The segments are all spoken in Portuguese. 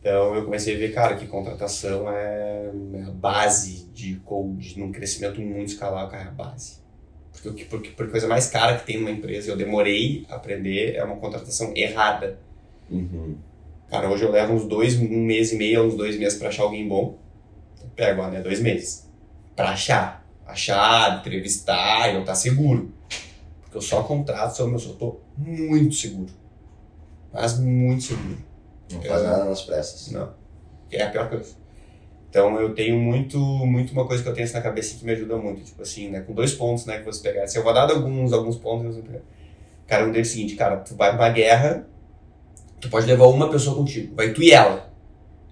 Então eu comecei a ver, cara, que contratação é é a base de code, num crescimento muito escalar, cara, é a base. Porque, porque, porque a coisa mais cara que tem numa empresa, eu demorei a aprender, é uma contratação errada. Uhum. Cara, hoje eu levo uns dois, um mês e meio, uns dois meses pra achar alguém bom. Pego, né, dois meses. Pra achar. Achar, entrevistar e eu tá seguro. Porque eu só contrato se eu eu tô muito seguro. Mas muito seguro. Não faz nada nas pressas. Não. É a pior coisa. Então eu tenho muito, muito uma coisa que eu tenho na cabeça que me ajuda muito, tipo assim, né, com dois pontos, né, que você pegar. Se eu vou dar alguns, alguns pontos, eu vou pegar. Cara, um deles é o seguinte, cara, tu vai pra uma guerra, tu pode levar uma pessoa contigo, vai tu e ela.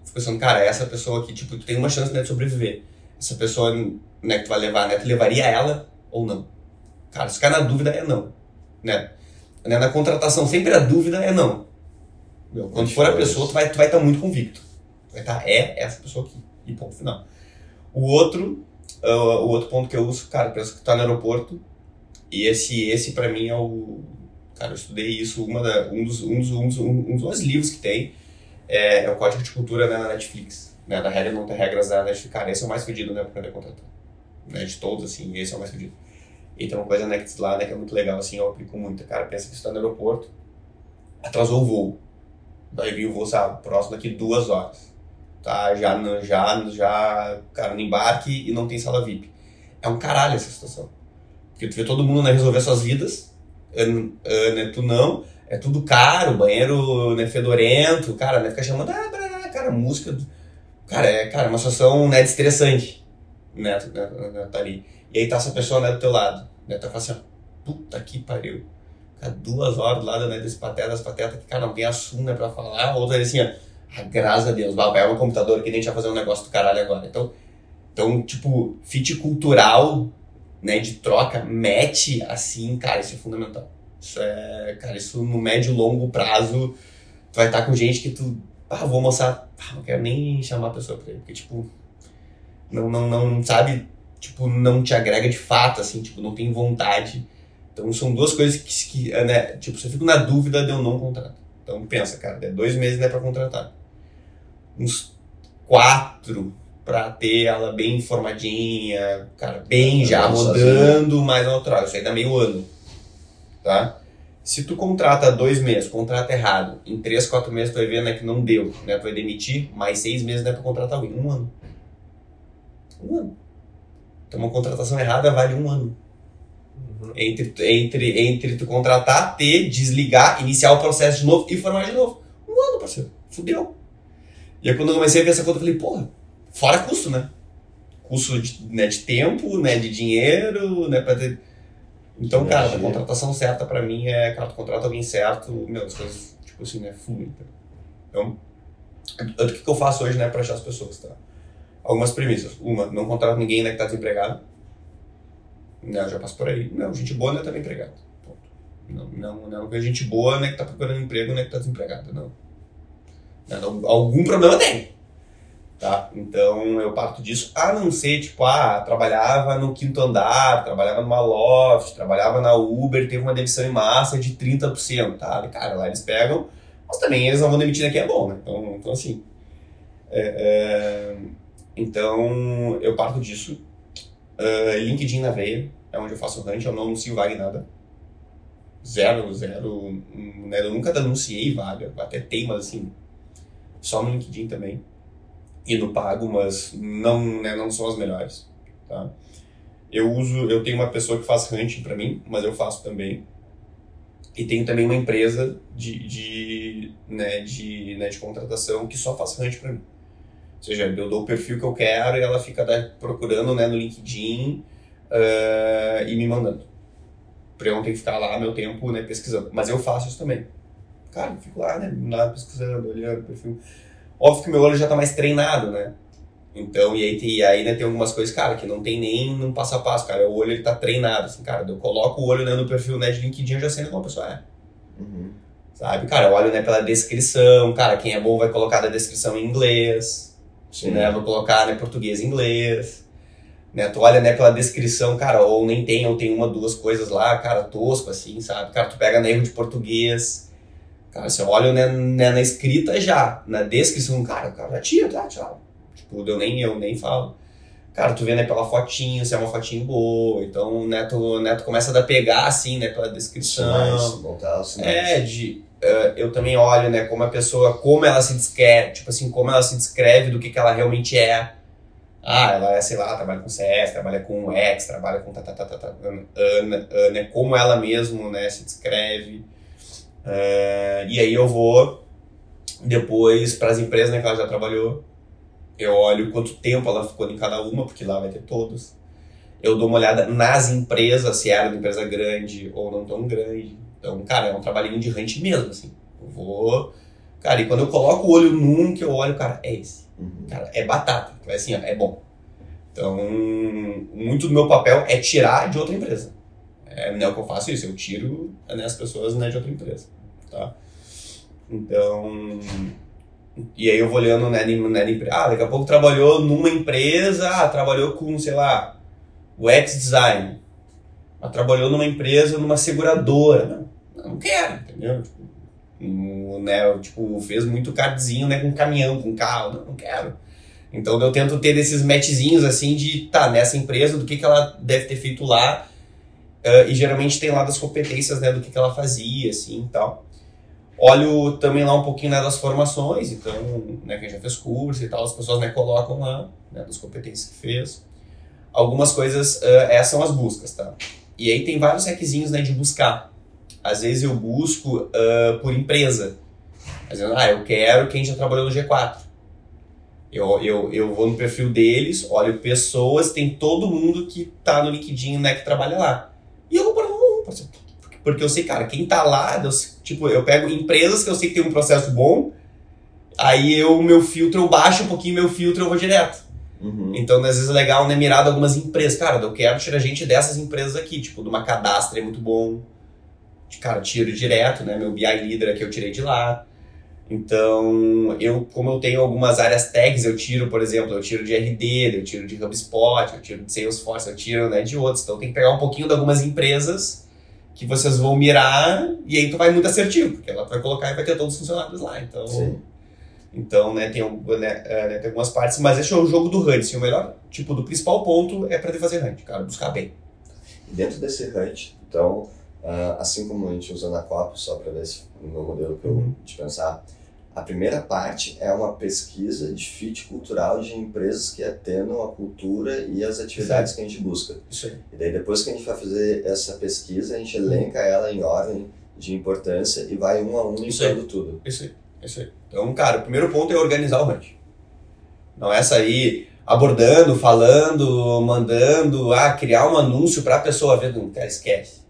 Fico pensando, cara, essa pessoa aqui, tipo, tu tem uma chance, né, de sobreviver. Essa pessoa, né, que tu vai levar, né, tu levaria ela ou não? Cara, se ficar na dúvida, é não, né? Né, Na contratação, sempre a dúvida é não. Meu, quando for a pessoa, tu vai estar vai tá muito convicto. Vai estar, é essa pessoa aqui. E ponto final. O outro, ah, o outro ponto que eu uso, cara, pensa que tu tá no aeroporto. E esse, esse para mim é o. Cara, eu estudei isso, uma da, um, dos, um, dos, um, dos, um dos livros que tem é, é o Código de Cultura né, na Netflix. Né, da regra não ter regras da Netflix. Cara, esse é o mais fedido, né, pra poder contratar. Né, de todos, assim, esse é o mais fedido. E tem uma coisa né, lá, né, que é muito legal, assim, eu aplico muito. Cara, pensa que você tá no aeroporto, atrasou o voo. Daí vem o voo, sabe, próximo daqui duas horas. Tá, já, já, já, cara, no embarque e não tem sala VIP. É um caralho essa situação. Porque tu vê todo mundo né, resolver suas vidas, né, tu não, é tudo caro, banheiro né, fedorento, cara, né, fica chamando, ah, brá, cara, música. Cara, é, cara, é uma situação né, estressante, né, né, né, tá ali. E aí tá essa pessoa né, do teu lado, né, tu fala assim, puta que pariu. Cara, duas horas lado né, desse pateta, das patetas que, cara, não tem assunto né, pra falar, outra assim, ó, ah, graças a Deus, vai vai o computador que a gente vai fazer um negócio do caralho agora. Então, então tipo, fit cultural, né, de troca, match, assim, cara, isso é fundamental. Isso é, cara, isso no médio e longo prazo, tu vai estar com gente que tu, ah, vou mostrar, ah, não quero nem chamar a pessoa pra ele, porque, tipo, não, não, não, sabe, tipo, não te agrega de fato, assim, tipo, não tem vontade. Então, são duas coisas que, que né, tipo, se eu fico na dúvida de eu não contrato. Então, pensa, cara, é dois meses, né, pra contratar. Uns quatro pra ter ela bem informadinha, cara, bem já Andando rodando, mas não troca. Isso aí dá meio ano, tá? Se tu contrata dois meses, contrata errado, em três, quatro meses tu vai ver né, que não deu, né? Tu vai demitir, mais seis meses né, pra contratar alguém. Um ano. Um ano. Então uma contratação errada vale um ano. Entre, entre, entre tu contratar, ter, desligar, iniciar o processo de novo e formar de novo. Um ano, parceiro. Fudeu. E aí quando eu comecei a ver essa conta, eu falei, porra, fora custo, né? Custo de, né, de tempo, né, de dinheiro, né, pra ter... Então, cara, a contratação certa pra mim é, cara, tu contrata alguém certo, meu, as coisas, tipo assim, né, fluem. tá? Então, o que, que eu faço hoje, né, pra achar as pessoas, tá? Algumas premissas. Uma, não contrato ninguém, né, que tá desempregado. Não, eu já passo por aí. Não, gente boa, né, tá empregado. Ponto. Não, não, não, porque gente boa, né, que tá procurando emprego, né, que tá desempregado. Não. Não, Algum problema tem. Tá? Então eu parto disso, a não ser, tipo, ah, trabalhava no quinto andar, trabalhava numa loft, trabalhava na Uber, teve uma demissão em massa de 30%, tá? Cara, lá eles pegam, mas também eles não vão demitir quem é bom, né? Então, então assim. é, é, então eu parto disso. É, LinkedIn na veia, é onde eu faço hunt, eu não anuncio vaga em nada. Zero, zero. né? Eu nunca denunciei vaga, até tem, mas assim, só no LinkedIn também. E no pago, mas não, né, não são as melhores, tá? Eu uso, eu tenho uma pessoa que faz hunting para mim, mas eu faço também. E tenho também uma empresa de, de, né, de, né, de contratação que só faz hunting para mim. Ou seja, eu dou o perfil que eu quero e ela fica né, procurando né, no LinkedIn ah, e me mandando. Pra eu não ter que ficar lá meu tempo né, pesquisando. Mas eu faço isso também. Cara, eu fico lá, né, lá pesquisando, olhando o perfil. Óbvio que meu olho já tá mais treinado, né? Então, e aí, tem- e aí né, tem algumas coisas, cara, que não tem nem um passo a passo, cara. O olho ele tá treinado, assim, cara. Eu coloco o olho né, no perfil né, de LinkedIn, eu já sei como a pessoa é. Uhum. Sabe, cara, eu olho né, pela descrição, cara, quem é bom vai colocar da descrição em inglês, Sim. né? Vou colocar né, português e inglês. Né, tu olha né, pela descrição, cara, ou nem tem, ou tem uma, duas coisas lá, cara, tosco, assim, sabe? Cara, tu pega erro de português. Cara, você olha né, né, na escrita já, na descrição, cara, o cara já tira, tá, tchau. Tipo, eu nem, eu nem falo. Cara, tu vê, né, pela fotinho, se é uma fotinho boa, então, né, tu, né, tu começa a pegar, assim, né, pela descrição. Sinais, montar os sinais. É, de, uh, eu também olho, né, como a pessoa, como ela se descreve, tipo assim, como ela se descreve do que, que ela realmente é. Ah, ela é, sei lá, trabalha com CS, trabalha com X, trabalha com tá, Ana, Ana, como ela mesmo, né, se descreve. Uh, e aí eu vou depois para as empresas né, que ela já trabalhou. Eu olho quanto tempo ela ficou em cada uma, porque lá vai ter todas. Eu dou uma olhada nas empresas, se era uma empresa grande ou não tão grande. Então, cara, é um trabalhinho de hunt mesmo, assim. Eu vou. Cara, e quando eu coloco o olho num que eu olho, cara, é esse. Uhum. Cara, é batata. É assim, ó, é bom. Então, muito do meu papel é tirar de outra empresa. É, não é o que eu faço isso, eu tiro né, as pessoas né, de outra empresa. Tá? Então. E aí eu vou olhando né, né. Ah, daqui a pouco trabalhou numa empresa, ah, trabalhou com, sei lá, o X-Design. Ah, trabalhou numa empresa, numa seguradora. Não, não quero, entendeu? Né, tipo, fez muito cardzinho né, com caminhão, com carro. Não, não quero. Então eu tento ter esses matchzinhos assim de, tá, nessa empresa, do que, que ela deve ter feito lá. Uh, e geralmente tem lá das competências, né, do que, que ela fazia, assim, tal. Olho também lá um pouquinho né, das formações, então, né, quem já fez curso e tal, as pessoas né, colocam lá, né, das competências que fez. Algumas coisas, uh, essas são as buscas, tá? E aí tem vários requisitos né, de buscar. Às vezes eu busco uh, por empresa. Dizendo, ah, eu quero quem já trabalhou no G4. Eu, eu, eu vou no perfil deles, olho pessoas, tem todo mundo que tá no LinkedIn, né, que trabalha lá. E eu vou para um, porque eu sei, cara, quem tá lá, eu, tipo, eu pego empresas que eu sei que tem um processo bom, aí eu, meu filtro, eu baixo um pouquinho meu filtro eu vou direto. Uhum. Então, às vezes é legal, né, mirar algumas empresas. Cara, eu quero tirar gente dessas empresas aqui, tipo, de uma cadastra é muito bom. Cara, tiro direto, né, meu BI Leader que eu tirei de lá. Então, eu, como eu tenho algumas áreas tags, eu tiro, por exemplo, eu tiro de RD, eu tiro de HubSpot, eu tiro de Salesforce, eu tiro né, de outros. Então, tem que pegar um pouquinho de algumas empresas que vocês vão mirar e aí tu vai muito assertivo, porque ela vai colocar e vai ter todos os funcionários lá. Então, Sim. então né, tem, né, é, né, tem algumas partes, mas esse é o jogo do hunt. Assim, o melhor, tipo, do principal ponto é para fazer hunt, cara, buscar bem. Dentro desse hunt, então, uh, assim como a gente usa na COP, só para ver se no modelo que eu Uhum. de pensar, a primeira parte é uma pesquisa de fit cultural de empresas que atendam a cultura e as atividades que a gente busca. Isso aí. E daí depois que a gente vai fazer essa pesquisa, a gente elenca ela em ordem de importância e vai um a um Isso aí. tudo. Isso aí, isso aí. Então, cara, o primeiro ponto é organizar o hunt. Não é sair abordando, falando, mandando, ah, criar um anúncio pra pessoa ver. Cara, esquece.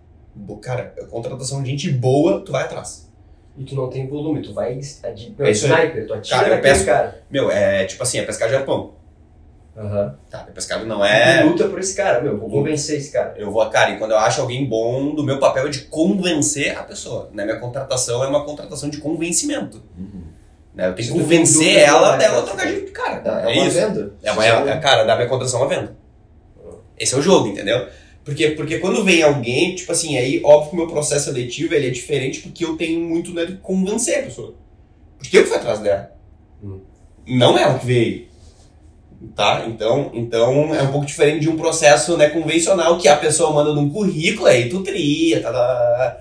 Cara, contratação de gente boa, tu vai atrás. E tu não tem volume, tu vai. É isso aí. sniper, tu atira Cara, eu cara. Meu, é tipo assim, é pescar de arpão. Aham. Tá, pescado não é. Tu luta por esse cara, meu, vou convencer esse cara. Eu vou, cara, e quando eu acho alguém bom, do meu papel é de convencer a pessoa. Né? Minha contratação é uma contratação de convencimento. Uhum. Né? Eu tenho que convencer ela vai, dela trocar de cara. É, é É uma isso. venda. É uma, é, cara, da minha contratação é uma venda. Esse é o jogo, entendeu? Porque, porque quando vem alguém, tipo assim, aí óbvio que o meu processo seletivo ele é diferente porque eu tenho muito né, de convencer a pessoa. Porque eu que fui atrás dela. Hum. Não é ela que veio. Tá? Então, então é um pouco diferente de um processo né, convencional que a pessoa manda num currículo, aí tu tria, tá, tá, tá.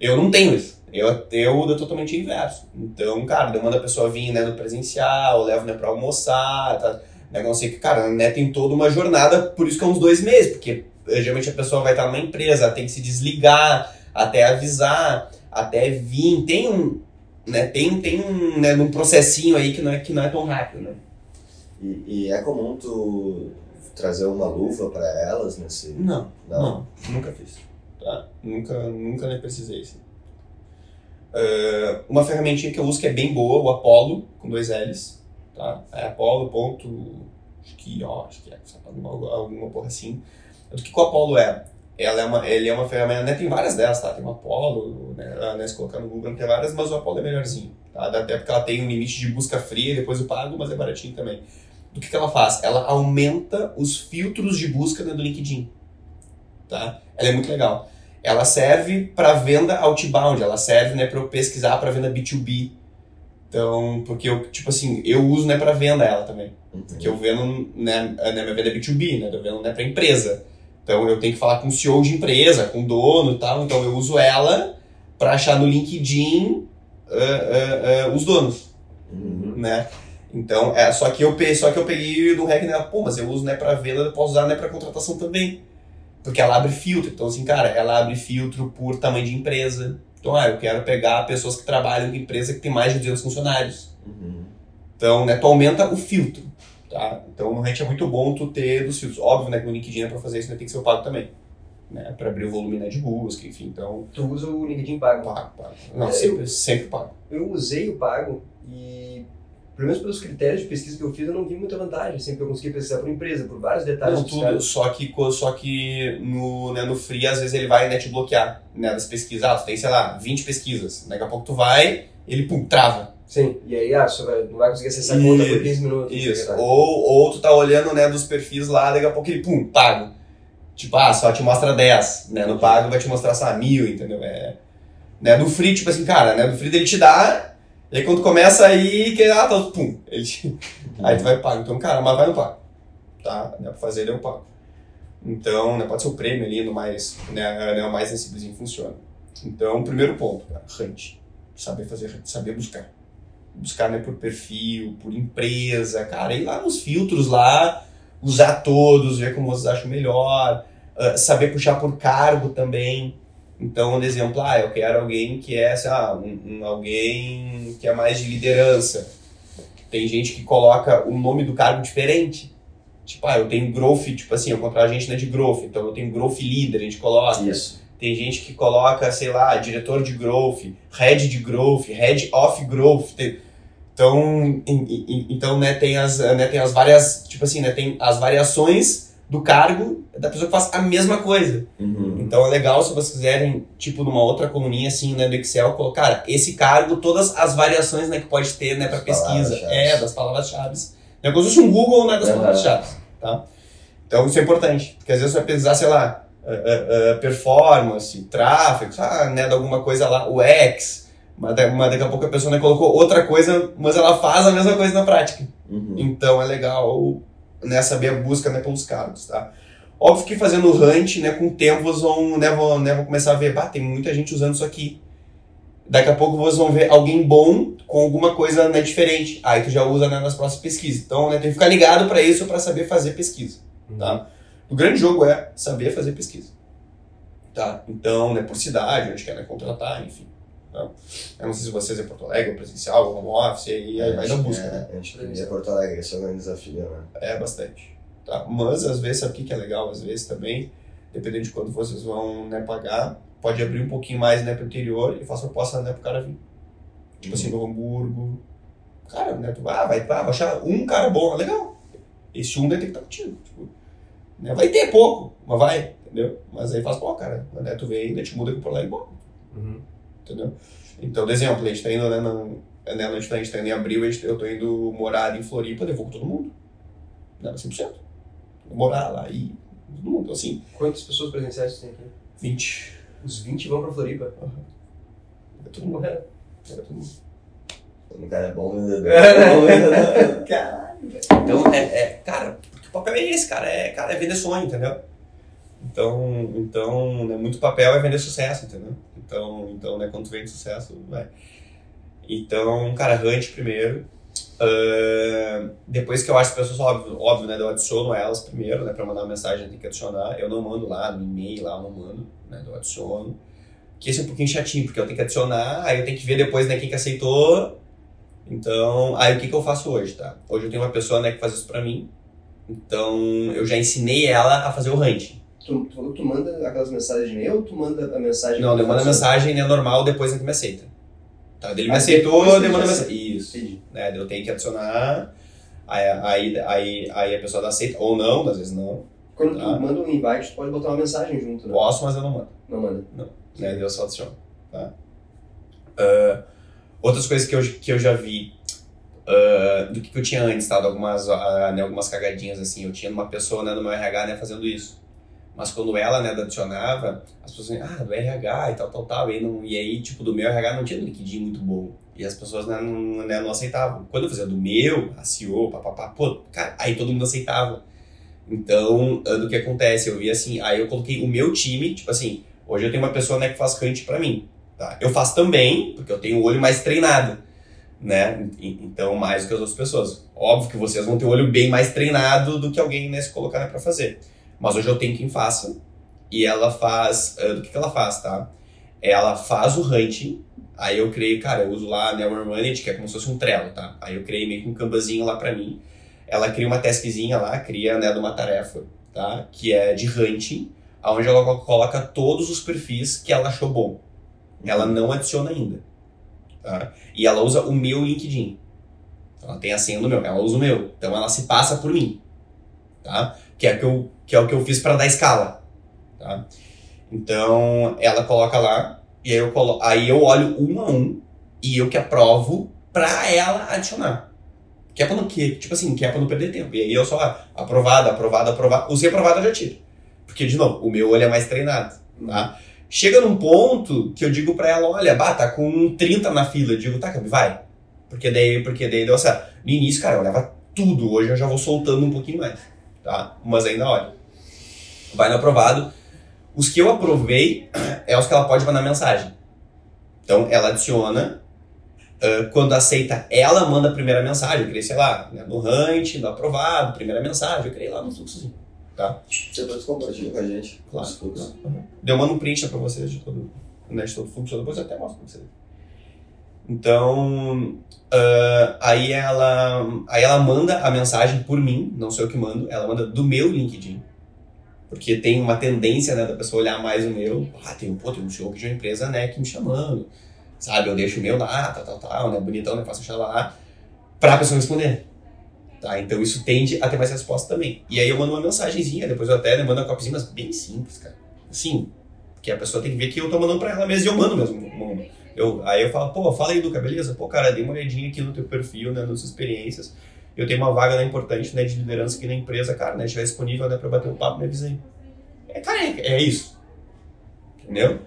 Eu não tenho isso. Eu, eu, eu totalmente inverso. Então, cara, eu mando a pessoa vir né, no presencial, eu levo né, pra almoçar, tá? Né, não sei que, cara, né, tem toda uma jornada, por isso que é uns dois meses, porque geralmente a pessoa vai estar numa empresa, tem que se desligar, até avisar, até vir. Tem um, né, tem, tem um, né, um processinho aí que não é, que não é tão rápido, né? E, e é comum tu trazer uma luva para elas nesse. Não, Não. não, nunca fiz. Tá? Nunca, nunca nem precisei, assim. Eh, uma ferramentinha que eu uso que é bem boa, o Apollo, com dois L's, tá? É Apollo ponto, acho que, ó, acho que é, alguma, alguma porra assim. O que o Apollo é? Ela é uma, ele é uma ferramenta, né, tem várias delas, tá? Tem o Apollo, né, né, se colocar no Google tem várias, mas o Apollo é melhorzinho, tá? Até porque ela tem um limite de busca fria depois eu pago, mas é baratinho também. Do que que ela faz? Ela aumenta os filtros de busca né, do LinkedIn, tá? Ela é muito legal. ela serve para venda outbound, ela serve, né, para eu pesquisar para venda B2B. Então, porque eu, tipo assim, eu uso, né, para venda ela também. Uhum. Porque eu vendo, né, a minha venda é B2B, né, eu vendo, né, para empresa. Então, eu tenho que falar com o CEO de empresa, com o dono e tal, então eu uso ela para achar no LinkedIn uh, uh, uh, os donos, Uhum. né? Então, é, só que eu peguei, só que eu peguei do REC, né, pô, mas eu uso, né, para venda, eu posso usar, né, para contratação também. Porque ela abre filtro. Então, assim, cara, ela abre filtro por tamanho de empresa. Então, ah, eu quero pegar pessoas que trabalham em empresa que tem mais de 200 funcionários. Uhum. Então, né, tu aumenta o filtro, tá? Então, realmente é muito bom tu ter dos filtros. Óbvio, né, que no LinkedIn é pra fazer isso, né, tem que ser o pago também. Né, pra abrir o volume né, de busca, enfim, então, Tu usa o LinkedIn pago. pago, pago. Não, É, sempre, sempre pago. Eu usei o pago e, pelo menos pelos critérios de pesquisa que eu fiz, eu não vi muita vantagem. Sempre que eu consegui pesquisar por empresa, por vários detalhes Não, tudo, caras. só que, só que no, né, no free, às vezes ele vai né, te bloquear, né, das pesquisas. Ah, tu tem, sei lá, 20 pesquisas. Daqui a pouco tu vai, ele, pum, trava. Sim, e aí, ah, você vai- não vai conseguir acessar a conta por Isso, 15 minutos. Isso. Tá? Ou, ou tu tá olhando, né, dos perfis lá, daqui a pouco ele, pum, pago. Tipo, ah, só te mostra 10, né? No pago vai te mostrar, lá, mil, entendeu? É, né, no free, tipo assim, cara, né? No free ele te dá, e aí quando começa aí, que, ah, tá, pum, ele te, aí tu vai pago. Então, cara, mas vai no pago. Tá? Né, pra fazer ele eu pago. Então, né, pode ser o prêmio ali, no mais, né, né, o mais simplesinho funciona. Então, primeiro ponto, cara, hunt. Saber fazer hunt, saber buscar buscar né, por perfil, por empresa, cara, ir lá nos filtros lá, usar todos, ver como vocês acham melhor, ah, saber puxar por cargo também. Então, um exemplo, ah, eu quero alguém que é, sei lá, um, um- alguém que é mais de liderança. Tem gente que coloca o nome do cargo diferente. Tipo, ah, eu tenho growth, tipo assim, eu contrato gente né, de growth, então eu tenho growth leader, a gente coloca. Isso. Tem gente que coloca, sei lá, diretor de growth, head de growth, head of growth. Tem- Então, em- em- então né, tem as, né, tem as várias, tipo assim, né, tem as variações do cargo da pessoa que faz a mesma coisa. Uhum. Então é legal se vocês quiserem, tipo, numa outra coluninha assim, né, do Excel, colocar, esse cargo, todas as variações, né, que pode ter, né, para pesquisa. É, das palavras-chave. É como se fosse um Google, né, das palavras-chave, tá? Então isso é importante, porque às vezes você vai pesquisar, sei lá, ah, ah, performance, tráfego, ah, né, de alguma coisa lá, o X, mas, mas daqui a pouco a pessoa né, colocou outra coisa, mas ela faz a mesma coisa na prática. Uhum. Então é legal né, saber a busca né, pelos cargos, tá? Óbvio que fazendo hunt, né, com o tempo vocês vão, né, vão, né, vão começar a ver, bah, tem muita gente usando isso aqui. Daqui a pouco vocês vão ver alguém bom com alguma coisa né, diferente. Aí tu já usa né, nas próximas pesquisas. Então, né, tem que ficar ligado para isso para saber fazer pesquisa, tá? O grande jogo é saber fazer pesquisa. Tá? Então, né, por cidade, onde quer né, contratar, enfim. Tá? Eu não sei se vocês é Porto Alegre, ou presencial, ou home office, e aí vai que busca, é, né? A gente queria Porto Alegre, esse é o grande desafio, né? É bastante. Tá? Mas às vezes, sabe o que é legal? Às vezes também, dependendo de quanto vocês vão né, pagar, pode abrir um pouquinho mais né, pro interior e faça proposta né, pro cara vir. Tipo assim, Novo Hamburgo. Cara, né, tu vai, ah, vai, ah, vai achar um cara bom, legal. Esse um daí tem que estar contigo. Tipo, né, vai ter pouco, mas vai, entendeu? Mas aí faz, pô, cara, né, tu vem, né, te muda aqui por lá e bom, Uhum. Entendeu? Então, de exemplo, a gente tá indo, né, no, né, a gente tá, tá indo em abril, gente, eu tô indo morar em Floripa, devolvo todo mundo. Né, 100%. Vou morar lá e todo mundo, assim, Quantas pessoas presenciais você tem aqui? 20. Os 20 vão pra Floripa. É todo mundo. É todo mundo. O cara é bom vendedor. é bom vendedor. Caralho. Então, é, é, cara, porque o papel é esse, cara, é, cara, é vender sonho, entendeu? Então, então né, muito papel é vender sucesso, entendeu? Então, então né, quando tu vende sucesso, vai. Então, cara, hunt primeiro. Ah, depois que eu acho as pessoas, óbvio, óbvio, né, eu adiciono elas primeiro, né, pra mandar uma mensagem tem que adicionar. Eu não mando lá no e-mail, lá eu não mando, né, eu adiciono. Que esse é um pouquinho chatinho, porque eu tenho que adicionar, aí eu tenho que ver depois, né, quem que aceitou. Então, aí o que que eu faço hoje, tá? Hoje eu tenho uma pessoa, né, que faz isso pra mim. Então, eu já ensinei ela a fazer o hunting. Tu, tu tu manda aquelas mensagens de e-mail ou tu manda a mensagem? Não, eu mando a mensagem, né, normal, depois ele me aceita. Tá? Ele me aceitou, depois que eu mando a mensagem. Isso. Entendi. né? Eu tenho que adicionar, aí, aí, aí, aí a pessoa aceita, ou não, às vezes não. Quando Tá. tu manda um invite, tu pode botar uma mensagem junto, né? Posso, mas eu não mando. Não manda. Né? Eu só adiciono. Tá? Ah, outras coisas que eu, que eu já vi ah, do que, que eu tinha antes, tá? De algumas, ah, né, algumas cagadinhas assim. Eu tinha uma pessoa né, no meu RH né, fazendo isso. Mas quando ela, né, adicionava, as pessoas diziam, ah, do RH e tal, tal, tal. E não, e aí tipo, do meu RH não tinha um LinkedIn muito bom. E as pessoas né, não, né, não aceitavam. Quando eu fazia do meu, a CEO, papapá, pô, cara, aí todo mundo aceitava. Então, ah, do que acontece? Eu vi assim, aí eu coloquei o meu time, tipo assim, hoje eu tenho uma pessoa né, que faz hunt pra mim. Tá? Eu faço também, porque eu tenho o olho mais treinado, né? Então, mais do que as outras pessoas. Óbvio que vocês vão ter o olho bem mais treinado do que alguém né, se colocar né, pra fazer. Mas hoje eu tenho quem faça. E ela faz. Uh, do que, que ela faz, tá? Ela faz o hunting. Aí eu criei, cara, eu uso lá né, o Managed, que é como se fosse um Trello, tá? Aí eu criei meio que um canvazinho lá pra mim. Ela cria uma taskzinha lá, cria né, de uma tarefa, tá? Que é de hunting, onde ela coloca todos os perfis que ela achou bom. Ela não adiciona ainda. Tá? E ela usa o meu LinkedIn. Ela tem a senha do meu, ela usa o meu. Então ela se passa por mim. Tá? Que, é que, eu, que é o que eu fiz para dar escala. Tá? Então ela coloca lá, e aí eu, colo aí eu olho um a um e eu que aprovo para ela adicionar. Que é pra não, que, tipo assim, que é pra não perder tempo. E aí eu só, ah, aprovado, aprovado, aprovado. Usei aprovado, eu já tiro. Porque, de novo, o meu olho é mais treinado, tá? Chega num ponto que eu digo pra ela, olha, bah, tá com 30 na fila. Eu digo, tá, vai. Porque daí, porque daí deu certo. No início, cara, eu olhava tudo. Hoje eu já vou soltando um pouquinho mais, tá? Mas ainda olha. Vai no aprovado. Os que eu aprovei é os que ela pode mandar mensagem. Então, ela adiciona. Uh, quando aceita, ela manda a primeira mensagem. Eu criei, sei lá, né, no Hunt, no aprovado, primeira mensagem. Eu criei lá no fluxozinho. Tá? Depois compartilha com a gente. Claro. claro. Uhum. Eu mando um print pra vocês de todo, né, de todo o fluxo, depois eu até mostro pra vocês. Então, uh, aí, ela, aí ela manda a mensagem por mim, não sei o que mando, ela manda do meu LinkedIn. Porque tem uma tendência né, da pessoa olhar mais o meu. Ah, tem, pô, tem um show de uma empresa né, que me chamando. Sabe, eu deixo o meu lá, tal, tal, tal, né, bonitão, né, faço achar lá, pra pessoa responder. Tá? Então isso tende a ter mais resposta também. E aí eu mando uma mensagenzinha, depois eu até né, mando uma copinha, mas bem simples, cara. Assim, que a pessoa tem que ver que eu tô mandando pra ela mesmo e eu mando mesmo. Eu, aí eu falo, pô, fala aí, Luca, beleza? Pô, cara, dei uma olhadinha aqui no teu perfil, né, nas experiências. Eu tenho uma vaga né, importante né, de liderança aqui na empresa, cara, né? Estiver disponível né, pra bater um papo, me avisa aí. É, cara, é, é isso. Entendeu?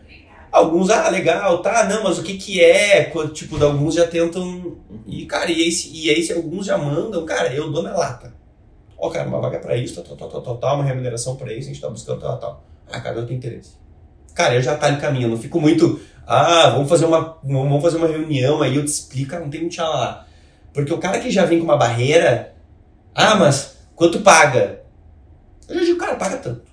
Alguns, ah, legal, tá, não, mas o que que é? Tipo, alguns já tentam. E, cara, e aí, e aí se alguns já mandam, cara, eu dou na lata. Ó, oh, cara, uma vaga pra isso, tal, tal, tal, tal, tal, uma remuneração pra isso, a gente tá buscando tal, tal. Ah, cara, eu tenho interesse. Cara, eu já tá no caminho, não fico muito. Ah, vamos fazer uma, vamos fazer uma reunião aí, eu te explico, cara, não tem muito lá. Porque o cara que já vem com uma barreira, ah, mas quanto paga? Eu já digo, cara, paga tanto.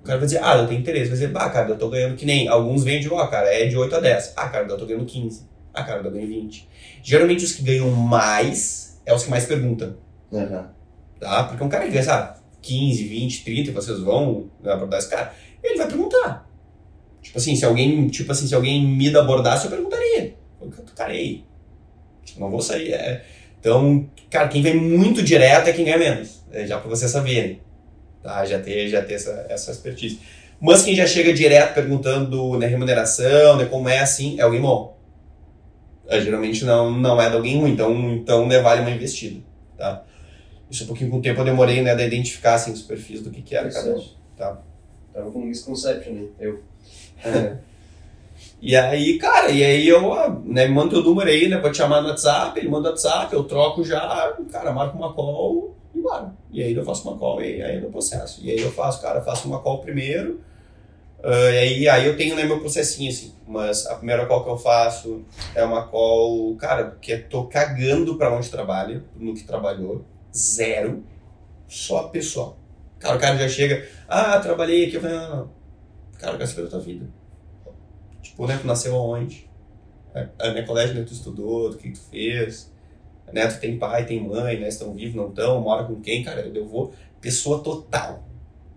O cara vai dizer, ah, eu tenho interesse. Vai dizer, ah, cara, eu tô ganhando que nem. Alguns vendem, ó, oh, cara, é de 8 a 10. Ah, cara, eu tô ganhando 15. Ah, cara, eu ganho 20. Geralmente os que ganham mais é os que mais perguntam. Uhum. Tá? Porque um cara que ganha, sabe, 15, 20, 30, vocês vão abordar esse cara, ele vai perguntar. Tipo assim, se alguém, tipo assim, se alguém me abordasse, eu perguntaria. Eu, cara, aí, tipo, não vou sair. É... Então, cara, quem vem muito direto é quem ganha menos. É já pra vocês saberem tá? Já ter, já ter essa, essa expertise. Mas quem já chega direto perguntando né, remuneração, né, como é assim, é alguém bom. É, geralmente não, não é de alguém ruim, então, então né, vale uma investida, tá? Isso um pouquinho com o tempo eu demorei, né, de identificar, assim, os perfis do que que era cada um, tá? Tava com misconception, né? Eu. É. E aí, cara, e aí eu, né, me manda teu número aí, né, vou te chamar no WhatsApp, ele manda WhatsApp, eu troco já, cara, marco uma call, embora. E aí eu faço uma call e aí eu processo. E aí eu faço, cara, faço uma call primeiro. Uh, e aí, aí eu tenho né, meu processinho, assim. Mas a primeira call que eu faço é uma call, cara, que é tô cagando pra onde trabalha, no que trabalhou. Zero. Só pessoal. Cara, o cara já chega, ah, trabalhei aqui. Eu falei, não, não. Cara, eu quero saber da tua vida. Tipo, né, tu nasceu aonde? A, a minha colégio, né, tu estudou, do que tu fez né? Tu tem pai, tem mãe, né? Estão vivos, não estão, mora com quem, cara? Eu vou. Pessoa total.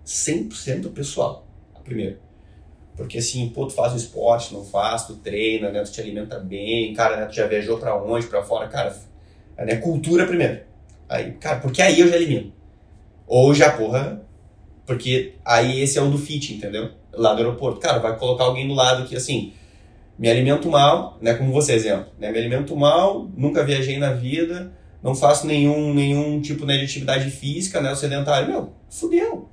100% pessoal. Primeiro. Porque assim, pô, tu faz o esporte, não faz, tu treina, né? Tu te alimenta bem, cara, né? Tu já viajou pra onde, pra fora, cara. Né? Cultura primeiro. Aí, cara, porque aí eu já elimino. Ou já, porra, porque aí esse é o do fit, entendeu? Lá do aeroporto. Cara, vai colocar alguém do lado que, assim, me alimento mal, né, como você exemplo, né, me alimento mal, nunca viajei na vida, não faço nenhum, nenhum tipo né, de atividade física, né, o sedentário, meu, fudeu.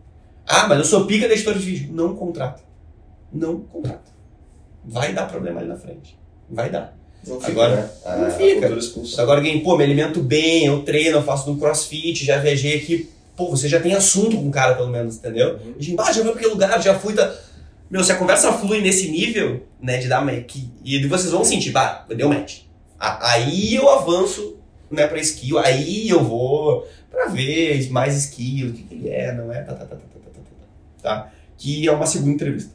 Ah, mas eu sou pica de editor de vídeo. Não contrata. Não contrata. Vai dar problema ali na frente. Vai dar. Não fica, Agora, né? Não a fica. Agora alguém, pô, me alimento bem, eu treino, eu faço do crossfit, já viajei aqui. Pô, você já tem assunto com o cara, pelo menos, entendeu? Uhum. A gente, ah, já foi pra aquele lugar, já fui, tá... Meu, se a conversa flui nesse nível, né, de dar match, e vocês vão sentir, bah, deu match. Aí eu avanço, né, pra skill, aí eu vou pra ver mais skill, o que que ele é, não é, tá, tá, tá, tá, tá, tá, tá, tá, tá. Que é uma segunda entrevista.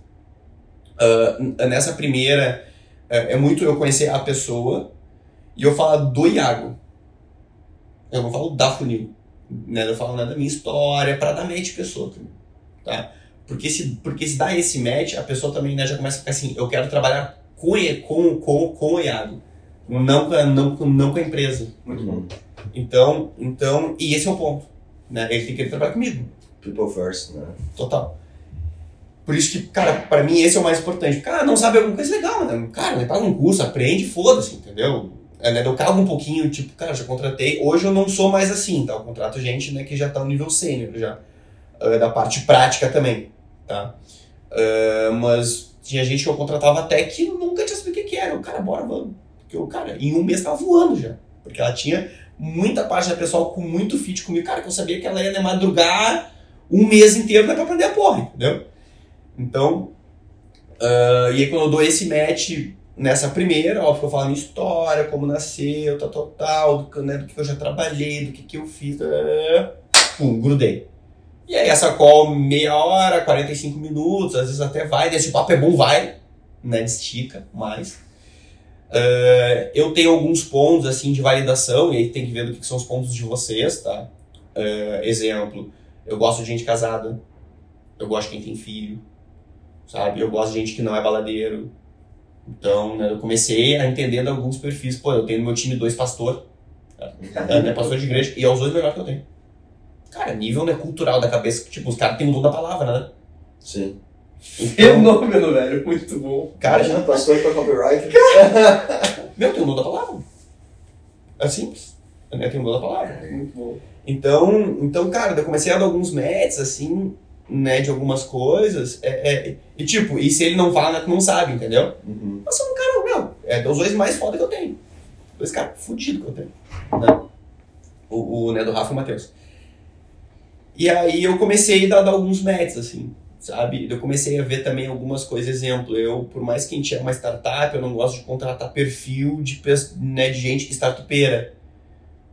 N- nessa primeira, é, é muito eu conhecer a pessoa e eu falar do Iago. Eu não falo da funil, né, eu falo né, da minha história, pra dar match pessoa também, tá? Porque se, porque se dá esse match, a pessoa também né, já começa a ficar assim, eu quero trabalhar com, com, com, com o Iago, não, com a- não, não com a empresa. Muito bom. Então, então, e esse é o ponto. Né? Ele tem que trabalhar comigo, People first, né? total. Por isso que, cara, pra mim esse é o mais importante. Cara, não sabe alguma coisa legal, né? Cara, né, paga um curso, aprende, foda-se, entendeu? É, né, eu cago um pouquinho, tipo, cara, já contratei. Hoje eu não sou mais assim, tá? Eu contrato gente né, que já tá no nível sênior já. Ah, da parte prática também, tá? Ah, mas tinha gente que eu contratava até que nunca tinha sabido o que que era. O cara, bora, vamos. Porque o cara, em um mês tava voando já. Porque ela tinha muita parte da pessoal com muito fit comigo. Cara, que eu sabia que ela ia madrugar um mês inteiro né, pra aprender a porra, entendeu? Então, ah, e aí quando eu dou esse match nessa primeira, eu falo minha história, como nasceu, tal, tal, tal, do, né, do que eu já trabalhei, do que, que eu fiz, ah, pum, grudei. E aí essa call meia hora, 45 minutos, às vezes até vai, desse papo é bom, vai, né, estica mais. Ah, eu tenho alguns pontos, assim, de validação, e aí tem que ver do que, são os pontos de vocês, tá? Ah, exemplo, eu gosto de gente casada, eu gosto de quem tem filho, sabe? Eu gosto de gente que não é baladeiro. Então, né, eu comecei a entender alguns perfis. Pô, eu tenho no meu time dois pastor, né, pastor de igreja, e é os dois melhores que eu tenho. Cara, nível né, cultural da cabeça, que, tipo, os caras têm o dom da palavra, né? Sim. Então, Fenômeno, velho. Muito bom. cara, Imagina pastor pra copyright. meu, tem o dom da palavra. É simples. Né, tem o dom da palavra. Muito bom. Então, então, cara, eu comecei a dar alguns matches, assim, né, de algumas coisas. É, é, e tipo, e se ele não fala, né, tu não sabe, entendeu? Uhum. Mas são um cara, meu, é dos dois mais foda que eu tenho. Dois caras fudidos que eu tenho. Né? O, o né, do Rafa e o Matheus. E aí eu comecei a dar alguns matches, assim, sabe? Eu comecei a ver também algumas coisas, exemplo, eu, por mais que a gente é uma startup, eu não gosto de contratar perfil de, né, de gente startupeira.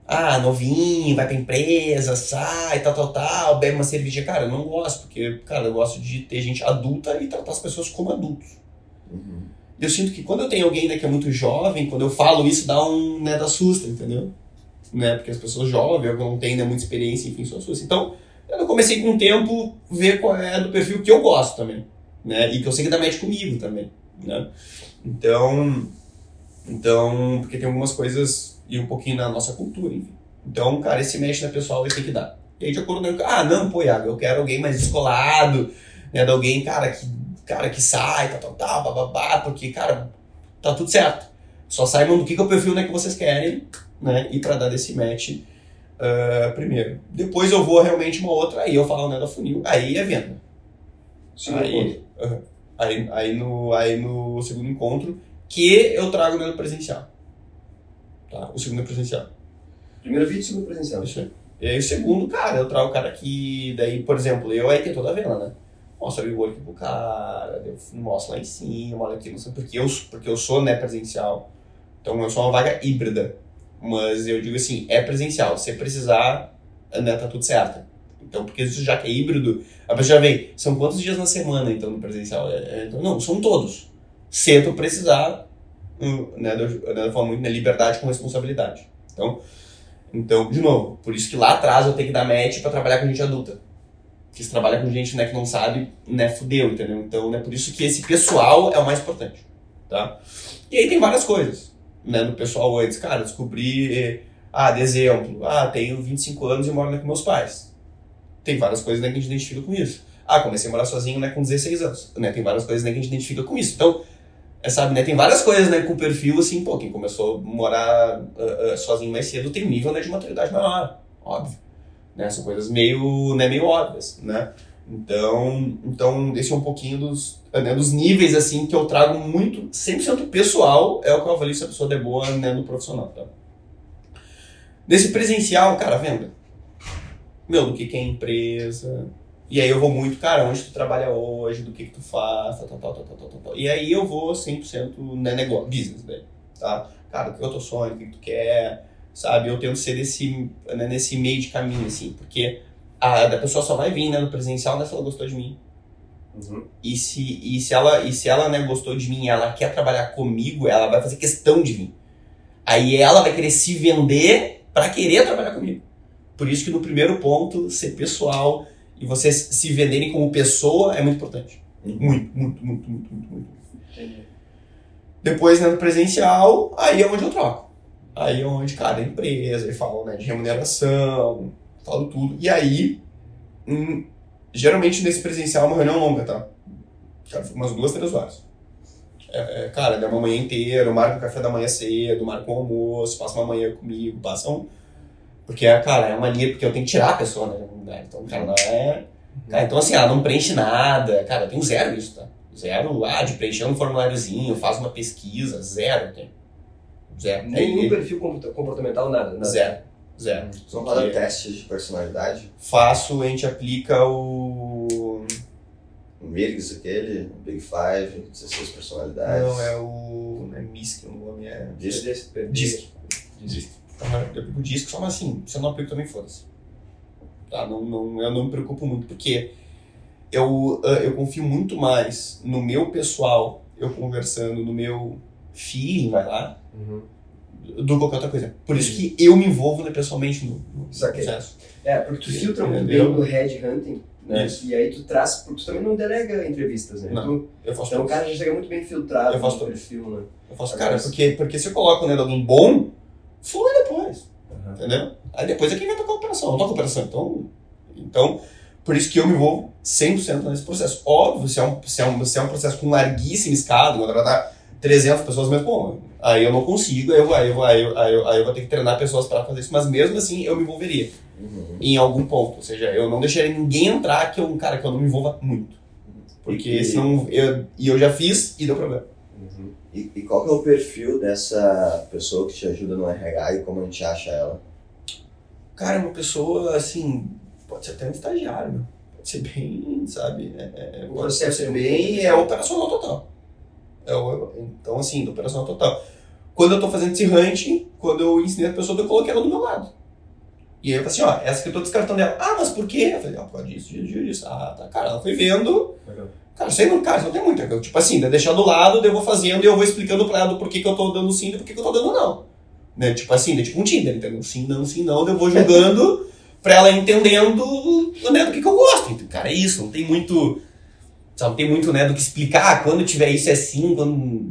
Ah, novinho, vai pra empresa, sai, tal, tal, tal, bebe uma cerveja. Cara, eu não gosto, porque, cara, eu gosto de ter gente adulta e tratar as pessoas como adultos. Uhum. Eu sinto que quando eu tenho alguém né, que é muito jovem, quando eu falo isso, dá um, né, dá susto, entendeu? Né, porque as pessoas jovens, não tenho né, muita experiência, enfim, são susto. Então, eu comecei com o tempo ver qual é do perfil que eu gosto também, né? E que eu sei que dá match comigo também, né? Então, então, porque tem algumas coisas e um pouquinho na nossa cultura, enfim. Então, cara, esse match né, pessoal tem que dar. E aí, de acordo com ah, não, pô, Iago, eu quero alguém mais descolado, né? De alguém, cara, que, cara, que sai, tal, tal, tal, bababá, porque, cara, tá tudo certo. Só saibam do que, que é o perfil né, que vocês querem, né? E pra dar desse match ah, primeiro. Depois eu vou realmente uma outra, aí eu falo né, da funil, aí é venda. Segundo Aí, aí, aí, no, aí no segundo encontro, que eu trago no presencial. Tá? O segundo é presencial. Primeiro vídeo, segundo presencial. Isso aí. E aí o segundo, cara, eu trago o cara que, daí, por exemplo, eu aí tenho toda a venda, né? Mostra o work pro cara, eu mostro lá em cima, olha aqui, não sei, porque eu, porque eu sou, né, presencial. Então eu sou uma vaga híbrida. Mas eu digo assim, é presencial. Se precisar, né, tá tudo certo. Então, porque isso já que é híbrido, a pessoa já vem, são quantos dias na semana, então, no presencial? É, é, então, não, são todos. Se tu precisar, né, eu, eu falo muito na liberdade com responsabilidade. Então, então, de novo, por isso que lá atrás eu tenho que dar match pra trabalhar com gente adulta. Porque se trabalha com gente né, que não sabe, né, fudeu, entendeu? Então, né, por isso que esse pessoal é o mais importante, tá? E aí tem várias coisas, né, do pessoal antes. Cara, descobri, ah, de exemplo, ah, tenho 25 anos e moro né, com meus pais. Tem várias coisas né, que a gente identifica com isso. Ah, comecei a morar sozinho né, com 16 anos. Né, tem várias coisas né, que a gente identifica com isso. Então, é, sabe, né, tem várias coisas né, com perfil, assim, pô, quem começou a morar ah, ah, sozinho mais cedo tem um nível né, de maturidade maior, óbvio. Né, são coisas meio, né, meio óbvias, né? Então, então esse é um pouquinho dos, né, dos níveis assim que eu trago muito, 100% pessoal, é o que eu avalio se a pessoa é boa né, no profissional, tá? Nesse presencial, cara, venda. Meu, do que, que é empresa. E aí eu vou muito, cara, onde tu trabalha hoje, do que, que tu faz, tal, tal, tal, tal, tal, tal. E aí eu vou 100% né, negócio, business, né? Tá? Cara, o que eu tô sonhando, o que, que tu quer, sabe? Eu tento ser desse, né, nesse meio de caminho, assim, porque a, a pessoa só vai vir né, no presencial né, se ela gostou de mim. Uhum. E se, e se ela, e se ela né, gostou de mim e ela quer trabalhar comigo, ela vai fazer questão de vir. Aí ela vai querer se vender para querer trabalhar comigo. Por isso que no primeiro ponto, ser pessoal e vocês se venderem como pessoa é muito importante. Uhum. Muito, muito, muito, muito, muito, muito. Entendi. Depois, né, no presencial, aí é onde eu troco. Aí é onde, cara, a empresa, eu falo, né, de remuneração, falo tudo. E aí, hum, geralmente nesse presencial é uma reunião longa, tá? Cara, umas duas, três horas. É, é, cara, dá uma manhã inteira, eu marco o café da manhã cedo, marco o almoço, passa uma manhã comigo, passa um... Porque, cara, é uma linha, porque eu tenho que tirar a pessoa, né, unidade. Então, cara, não é... Cara, então, assim, ela não preenche nada. Cara, eu tenho zero isso, tá? Zero, ah, de preencher um formuláriozinho, faz uma pesquisa, zero tenho. Zero. Nenhum É, perfil comport- comportamental, nada. nada. Zero. Zero. Só roda testes de personalidade. Faço, a gente aplica o. O Mirgs, aquele, o Big Five, 16 personalidades. Não, é o. Não é MISC, o nome é. Disc. Disc. Disc. Aham, Eu aplico o disco, só mas assim, se eu não aplico também foda-se. Tá? Não, não, eu não me preocupo muito, porque eu, ah, eu confio muito mais no meu pessoal, eu conversando, no meu feeling, vai lá, Uhum. Do que qualquer outra coisa. Por isso que eu me envolvo né, pessoalmente no, no processo. É, porque tu filtra muito bem no headhunting, né? Isso. E aí tu traz, porque tu também não delega entrevistas, né? Não. Tu, Eu faço então o tudo. cara já chega muito bem filtrado Eu faço no perfil, né? Eu faço, Agora, cara, porque, porque se eu coloco né, alguém bom, flui depois. Uhum. Entendeu? Aí depois é quem vai tocar a operação. Eu não toco a operação. Então, então, por isso que eu me envolvo 100% nesse processo. Óbvio, se é um, se é um, se é um processo com larguíssima escala, vou tratar 300 pessoas, mas, pô, aí eu não consigo, aí eu, vou- aí eu, aí eu, aí eu, aí eu vou ter que treinar pessoas para fazer isso. Mas mesmo assim, eu me envolveria Uhum. em algum ponto. Ou seja, eu não deixaria ninguém entrar que eu, um cara que eu não me envolva muito. Porque E- senão, eu, e eu já fiz e deu problema. Uhum. E, e qual que é o perfil dessa pessoa que te ajuda no RH e como a gente acha ela? Cara, é uma pessoa, assim, pode ser até um estagiário, meu. Pode ser bem, sabe? É, é, O pode ser é bem, é operacional total. É então, assim, do operacional total. Quando eu tô fazendo esse hunting, quando eu ensinei a pessoa, eu coloquei ela do meu lado. E aí eu falei assim, ó, essa que eu tô descartando ela. Ah, mas por quê? Eu falei, ó, por causa disso, disso, disso. Ah, tá, cara, ela foi vendo. Legal. Cara, isso aí não, cara, não tem muita coisa. Tipo assim, de deixar do lado, daí eu vou fazendo e eu vou explicando pra ela do porquê que eu tô dando sim e do porquê que eu tô dando não. Né? Tipo assim, né? tipo um Tinder, entendeu? Sim, não, sim, não, eu vou julgando pra ela entendendo né, do que, que eu gosto. Então, cara, é isso, não tem muito. Sabe, não tem muito, né, do que explicar. Ah, quando tiver isso é sim, quando.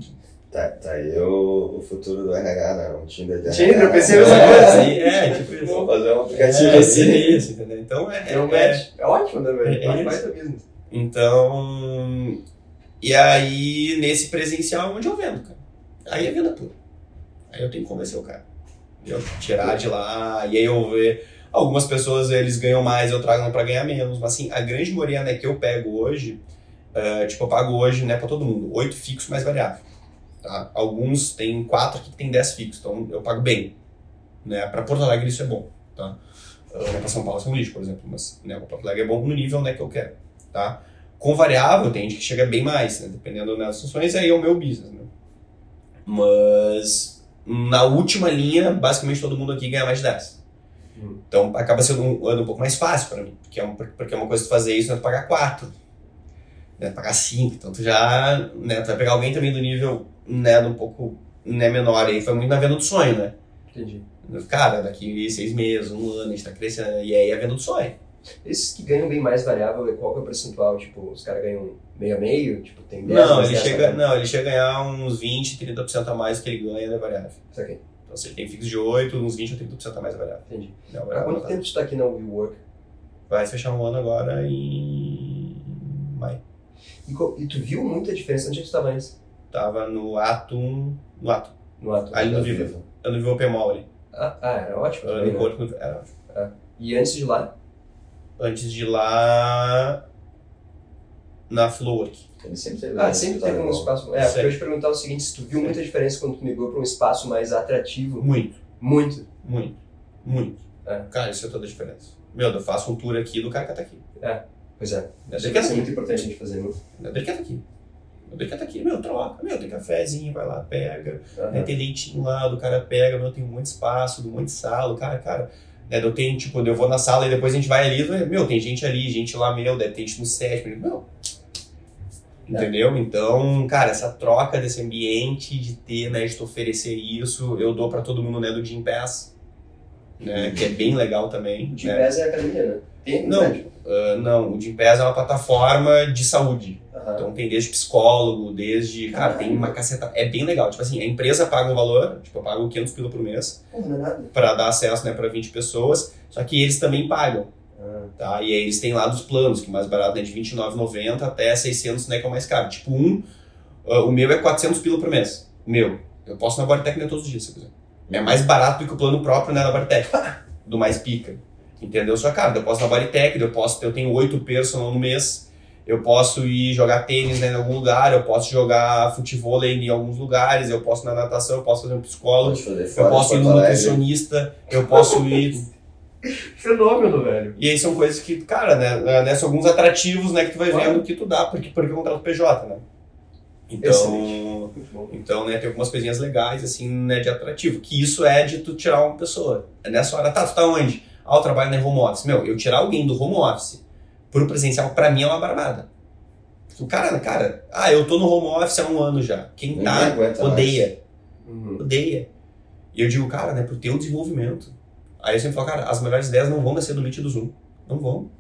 Tá, tá aí o, o futuro do RH, né? Um Tinder de Tinder, RH. eu pensei É, a mesma coisa. assim, é, tipo isso. Vamos fazer um aplicativo É, assim. é isso, entendeu? Então é. É um é- match. É ótimo, né, velho? É isso. vai teu business. Então. E aí, nesse presencial é onde eu vendo, cara. Aí é venda pura. Aí eu tenho que convencer o cara. Eu tirar de lá, e aí eu vou ver. Algumas pessoas eles ganham mais, eu trago pra ganhar menos. Mas assim, a grande maioria né, que eu pego hoje, eh, tipo, eu pago hoje né, pra todo mundo. Oito fixos mais variável. Tá? Alguns tem quatro aqui que tem dez fixos, então eu pago bem. Né? Pra Porto Alegre isso é bom. Tá? Uh, pra São Paulo isso é um lixo, por exemplo. Mas né, pra Porto Alegre é bom no nível né, que eu quero. Tá? Com variável, tem gente que chega bem mais, né? dependendo das funções, aí é o meu business. Né? Mas na última linha, basicamente todo mundo aqui ganha mais de 10. Hum. Então acaba sendo um ano um pouco mais fácil para mim, porque é, uma, porque é uma coisa tu fazer isso, né? tu pagar 4, né? pagar 5, então tu já, né? tu vai pegar alguém também do nível, né, um pouco né, menor, aí foi muito na venda do sonho, né? Entendi. Cara, daqui seis meses, um ano, a gente tá crescendo, e aí é a venda do sonho. Esses que ganham bem mais variável, qual que é o percentual? Tipo, os caras ganham meio a meio? Tipo, tem 10 Não, ele 10 chega, não, ele chega a ganhar uns 20, 30% a mais que ele ganha da variável. Saquei. Então se ele tem fixo de 8, uns 20 ou 30% a mais da variável. Entendi. Não, a Há variável quanto tá- tempo tu tá aqui na WeWork? Vai fechar um ano agora em maio. E, e tu viu muita diferença? Onde é que tu tava antes? Tava no Atum, no Atum, No ato? ali no Viva. Eu no Viva Pemol ali. Ah, ah, era ótimo. Eu também, no né? no- era ótimo. E antes de lá? Antes de lá, na Flowwork. Ele sempre teve Ah, um sempre teve um bom. espaço. É, porque eu ia te perguntar o seguinte: se tu viu muita diferença quando tu migrou para um espaço mais atrativo? Muito, Muito. muito, muito. É. Cara, isso é toda a diferença. Meu, eu faço um tour aqui do cara que tá aqui. Pois é. É Isso dele que é muito importante a gente fazer. Né? É que tá aqui. Dele que tá aqui. Meu, troca. Meu, tem cafezinho, vai lá, pega. Aham. né, tem leitinho lá, do cara pega, meu, tem muito espaço, do muito sala, o cara, cara, né, eu tenho, tipo, eu vou na sala e depois a gente vai ali, meu, tem gente ali, gente lá, meu, deve ter gente no sétimo, meu. Entendeu? Então, cara, essa troca desse ambiente, de ter, né, de te oferecer isso, eu dou pra todo mundo, né, do Gym Pass, né, que é bem legal também. O de né. pés é a academia, né? Tem Não. Ah, não, o Gym Pass é uma plataforma de saúde. Aham. Então tem desde psicólogo, desde. Cara, tem uma caceta. É bem legal. Tipo assim, a empresa paga um valor, tipo, eu pago 500 pila por mês não é para dar acesso né, para 20 pessoas, só que eles também pagam. Ah, Tá? E aí eles têm lá dos planos, que o mais barato é de R$ 29,90 até 600, né, que é o mais caro. Tipo, um, ah, o meu é 400 pila por mês. Meu. Eu posso na Bodytech né, todos os dias, se quiser. É mais barato do que o plano próprio né, da Bodytech. do mais pica. Entendeu? Só, cara, eu posso na Bodytech, eu posso, eu tenho oito personal no mês, eu posso ir jogar tênis né, em algum lugar, eu posso jogar futebol em alguns lugares, eu posso ir na natação, eu posso fazer um psicólogo, fazer eu posso ir no nutricionista, eu posso ir Fenômeno, velho. E aí são coisas que, cara, né, né, são alguns atrativos, né, que tu vai Claro. vendo que tu dá porque, porque contrato PJ, né? Então, então, né, tem algumas coisinhas legais, assim, né, de atrativo. Que isso é de tu tirar uma pessoa. É Nessa hora, tá, tu tá onde? Ah, eu trabalho na home office. Meu, eu tirar alguém do home office pro presencial, pra mim é uma barbada. O cara, cara, ah, eu tô no home office há um ano já. Quem Ninguém tá, odeia Uhum. odeia. E eu digo, cara, né, pro teu desenvolvimento. Aí eu sempre falo, cara, as melhores ideias não vão nascer do Meet do Zoom. Não vão.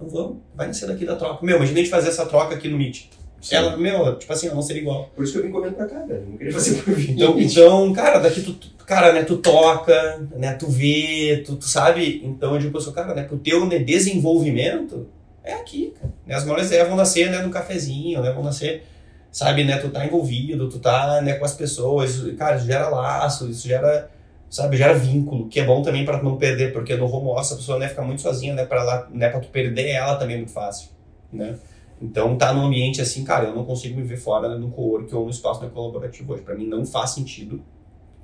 Não vão. Vai nascer daqui da troca. Meu, imagina a gente fazer essa troca aqui no Meet. Sim. Ela, meu, tipo assim, ela não seria igual. Por isso que eu vim correndo pra cá, velho. Não queria fazer por vídeo. Então, então cara, daqui tu, cara, né, tu toca, né, tu vê, tu, tu sabe. Então eu digo, pessoal, cara, né, pro teu né, desenvolvimento, é aqui, cara. Né, as melhores ideias vão nascer, né, no cafezinho, né, vão nascer, sabe, né, tu tá envolvido, tu tá, né, com as pessoas, cara, isso gera laço, isso gera, sabe, gera vínculo, que é bom também tu não perder, porque no home office a pessoa, né, fica muito sozinha, né, pra, lá, né, pra tu perder ela também é muito fácil, né. Então, tá num ambiente assim, cara, eu não consigo me ver fora né, no co-work ou no espaço né, colaborativo hoje. Pra mim não faz sentido,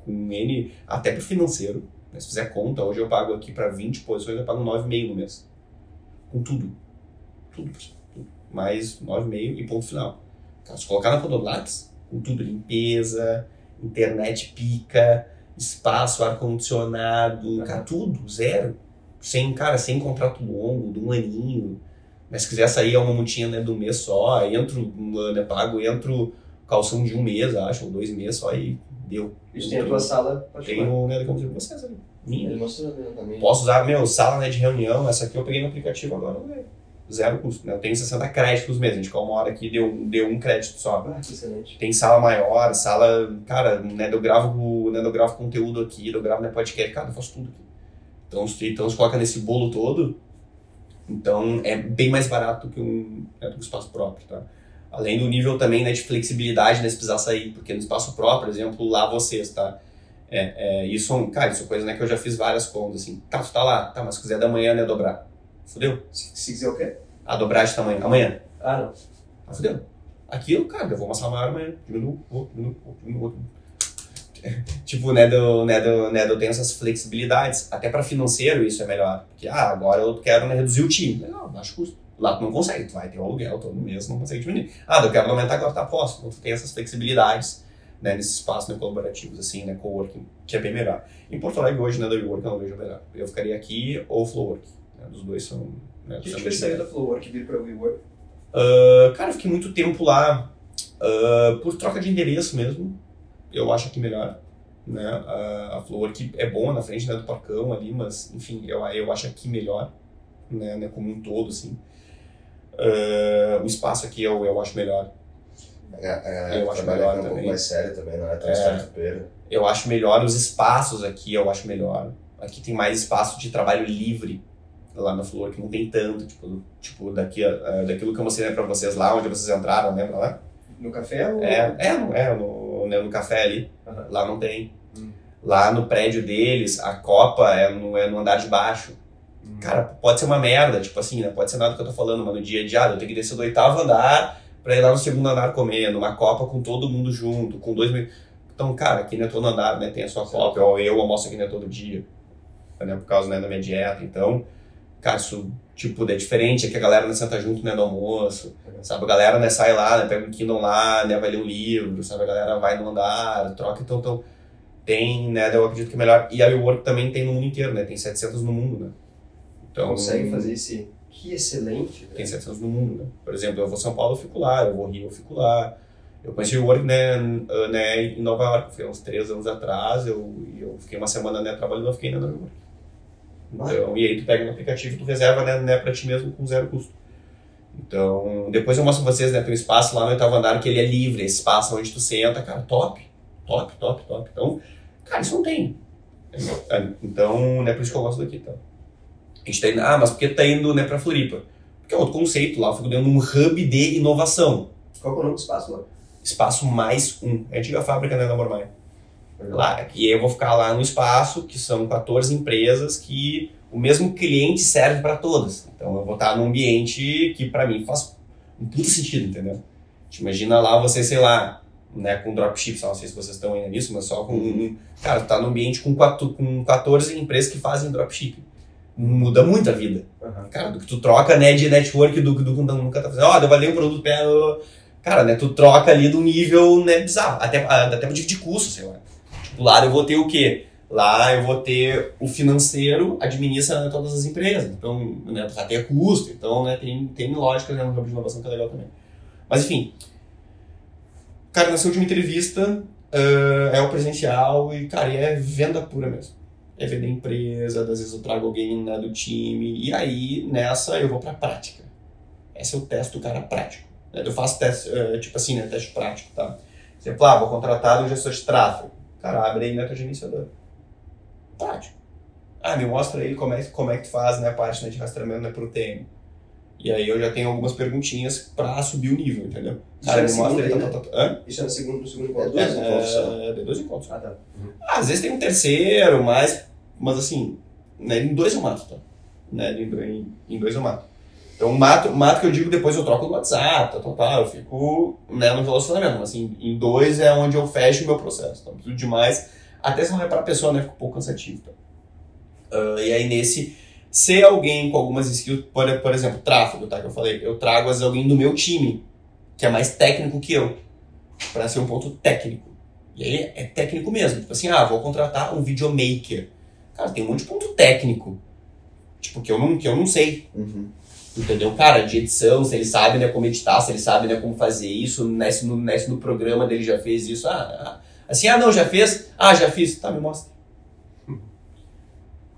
com N, até pro financeiro. né, Se fizer conta, hoje eu pago aqui pra 20 posições, eu pago 9,5 no mês. Com tudo. Tudo. tudo. Mais 9,5 e ponto final. Cara, se colocar na Podolax, com tudo, limpeza, internet pica, espaço, ar-condicionado, cara, tudo, zero. Sem, cara, sem contrato longo, de um aninho. Mas se quiser sair é uma multinha né, do mês só, entro, né, pago, entro calção de um mês, acho, ou dois meses só e deu. Isso tem a tua sala. Tenho, né, como dizer, vocês ali. Minha. Posso usar, meu, sala né, de reunião, essa aqui eu peguei no aplicativo agora, velho. Zero custo, né? Eu tenho 60 créditos mesmo, a gente ficou uma hora aqui, deu, deu um crédito só. Ah, excelente. Tem sala maior, sala, cara, né, eu gravo, né, eu gravo conteúdo aqui, eu gravo né, podcast, cara, eu faço tudo aqui. Então, então se coloca nesse bolo todo, então é bem mais barato que um, né, do que um espaço próprio, tá? Além do nível também né, de flexibilidade, né, se precisar sair, porque no espaço próprio, por exemplo, lá vocês, tá? É, é, isso, é cara, isso é coisa né, que eu já fiz várias contas, assim, tá, tu tá lá, tá, mas se quiser da manhã, né, dobrar. Fudeu? Se, se quiser o quê? A dobrar de tamanho, amanhã. Ah, não. Ah, fudeu. Aqui eu, cara, eu vou sala maior amanhã, diminuo, vou, diminuo, diminuo, outro. tipo, né, do, né, do, né, eu tenho essas flexibilidades. Até para financeiro isso é melhor. Porque, ah, agora eu quero né, reduzir o time. Legal, baixo custo. Lá tu não consegue, tu vai ter o aluguel todo mês, não consegue diminuir. Ah, eu quero aumentar agora, tá, posso. Então tu tem essas flexibilidades, né, nesses espaços né, colaborativos, assim, né, coworking, que é bem melhor. Em Porto Alegre hoje, né, da WeWork eu não vejo melhor. Eu ficaria aqui ou Flowwork. Né, dos dois são... Né, O que são te fez bem sair da Flowwork e vir pra WeWork? Uh, cara, eu fiquei muito tempo lá uh, por troca de endereço mesmo. Eu acho que melhor. Né? A, a que é boa na frente né, do parcão ali, mas enfim, eu, eu acho aqui melhor, né, né, como um todo, assim. Uh, o espaço aqui eu, eu acho melhor. A, a, Eu acho melhor um também. pouco mais sério também, não é tão É. Eu acho melhor os espaços aqui, eu acho melhor. Aqui tem mais espaço de trabalho livre lá na Flor, que não tem tanto, tipo, tipo daqui, uh, daquilo que eu mostrei né, pra vocês lá, onde vocês entraram, lembra lá? No café ou... É, é, no, é no, né, no café ali. Aham. Lá não tem. Hum. Lá no prédio deles, a copa é no, é no andar de baixo. Cara, pode ser uma merda, tipo assim, né? Pode ser nada que eu tô falando, mas no dia dia, ah, eu tenho que descer do oitavo andar pra ir lá no segundo andar comer, numa copa com todo mundo junto, com dois mil. Então, cara, aqui não é todo andar, né? Tem a sua copa, eu, eu almoço aqui não é todo dia, né? Por causa né, da minha dieta. Então, cara, isso, tipo, é diferente, é que a galera não senta junto, né, no almoço, sabe? A galera, né, sai lá, né, pega um Kindle lá, né, vai ler um livro, sabe? A galera vai no andar, troca, então, então tem, né, eu acredito que é melhor. E a WeWork também tem no mundo inteiro, né? Tem 700 no mundo, né? Então, consegue fazer esse que excelente. Né? Tem 700 no mundo, né? Por exemplo, eu vou São Paulo, eu fico lá, eu vou Rio, eu fico lá. Eu conheci o Work né, né, em Nova York, foi uns três anos atrás, eu, eu fiquei uma semana né, trabalhando, eu fiquei na Nova York. Então, e aí tu pega no aplicativo e tu reserva né, né, pra ti mesmo com zero custo. Então, depois eu mostro pra vocês, né, tem um espaço lá no oitavo andar que ele é livre, esse espaço onde tu senta, cara, top, top, top, top. Então, cara, isso não tem. Então, né, por isso que eu gosto daqui, tá? A gente tá indo, ah, mas por que tá indo né, para Floripa? Porque é outro conceito lá, eu fico dentro de um hub de inovação. Qual é o nome do espaço lá? Espaço mais um. É a antiga fábrica né, da Mormaia. Lá, e aí eu vou ficar lá no espaço, que são 14 empresas que o mesmo cliente serve para todas. Então eu vou estar num ambiente que para mim faz um puto sentido, entendeu? Te imagina lá você, sei lá, né, com dropship, não sei se vocês estão indo nisso, mas só com. Um, cara, tá num ambiente com, quatro, com 14 empresas que fazem dropship muda muito a vida. Uhum. Cara, do que tu troca, né, de network do que tu nunca tá fazendo. Ó, oh, eu valei um produto, cara, né, tu troca ali do nível, né, bizarro. Até, até pra dividir custo, sei lá. Tipo, lá eu vou ter o quê? Lá eu vou ter o financeiro administra todas as empresas. Então, né, ter custo. Então, né, tem, tem lógica, né, no campo de inovação que é legal também. Mas, enfim. Cara, nessa última entrevista, uh, é o presencial e, cara, é venda pura mesmo é vender empresa, às vezes eu trago alguém né, do time, e aí nessa eu vou para prática. Esse é o teste do cara prático. Né? Eu faço teste, uh, tipo assim, né, teste prático, tá? Exemplo, ah, vou contratar um gestor de tráfego. Cara, abre aí neto gerenciador. Prático. Ah, me mostra aí como é, como é que tu faz né, a parte né, de rastreamento né, pro TM. E aí eu já tenho algumas perguntinhas para subir o nível, entendeu? Cara, me mostra aí, tá, tá, tá, Isso é no segundo, no segundo encontro? É, dois é, encontros. É, dois encontros. Ah, tá. Uhum. Ah, às vezes tem um terceiro, mas mas assim, né, em dois eu mato, tá? Né, em, em dois eu mato. Então, mato, mato que eu digo depois eu troco no WhatsApp, tá, tá, tá, eu fico né, no relacionamento. Mas assim, em dois é onde eu fecho o meu processo. Então, tudo demais. Até se não é pra pessoa, né, fica um pouco cansativo. Uh, e aí nesse, ser alguém com algumas skills, por, por exemplo, tráfego, tá, que eu falei, eu trago às alguém do meu time, que é mais técnico que eu, para ser um ponto técnico. E aí é técnico mesmo. Tipo assim, ah, vou contratar um videomaker. Cara, tem um monte de ponto técnico. Tipo, que eu não, que eu não sei. Uhum. Entendeu? Cara, de edição, se ele sabe né, como editar, se ele sabe né, como fazer isso, nesse no, nesse no programa dele já fez isso. Ah, ah, assim, ah, não, já fez? Ah, já fiz. Tá, me mostra.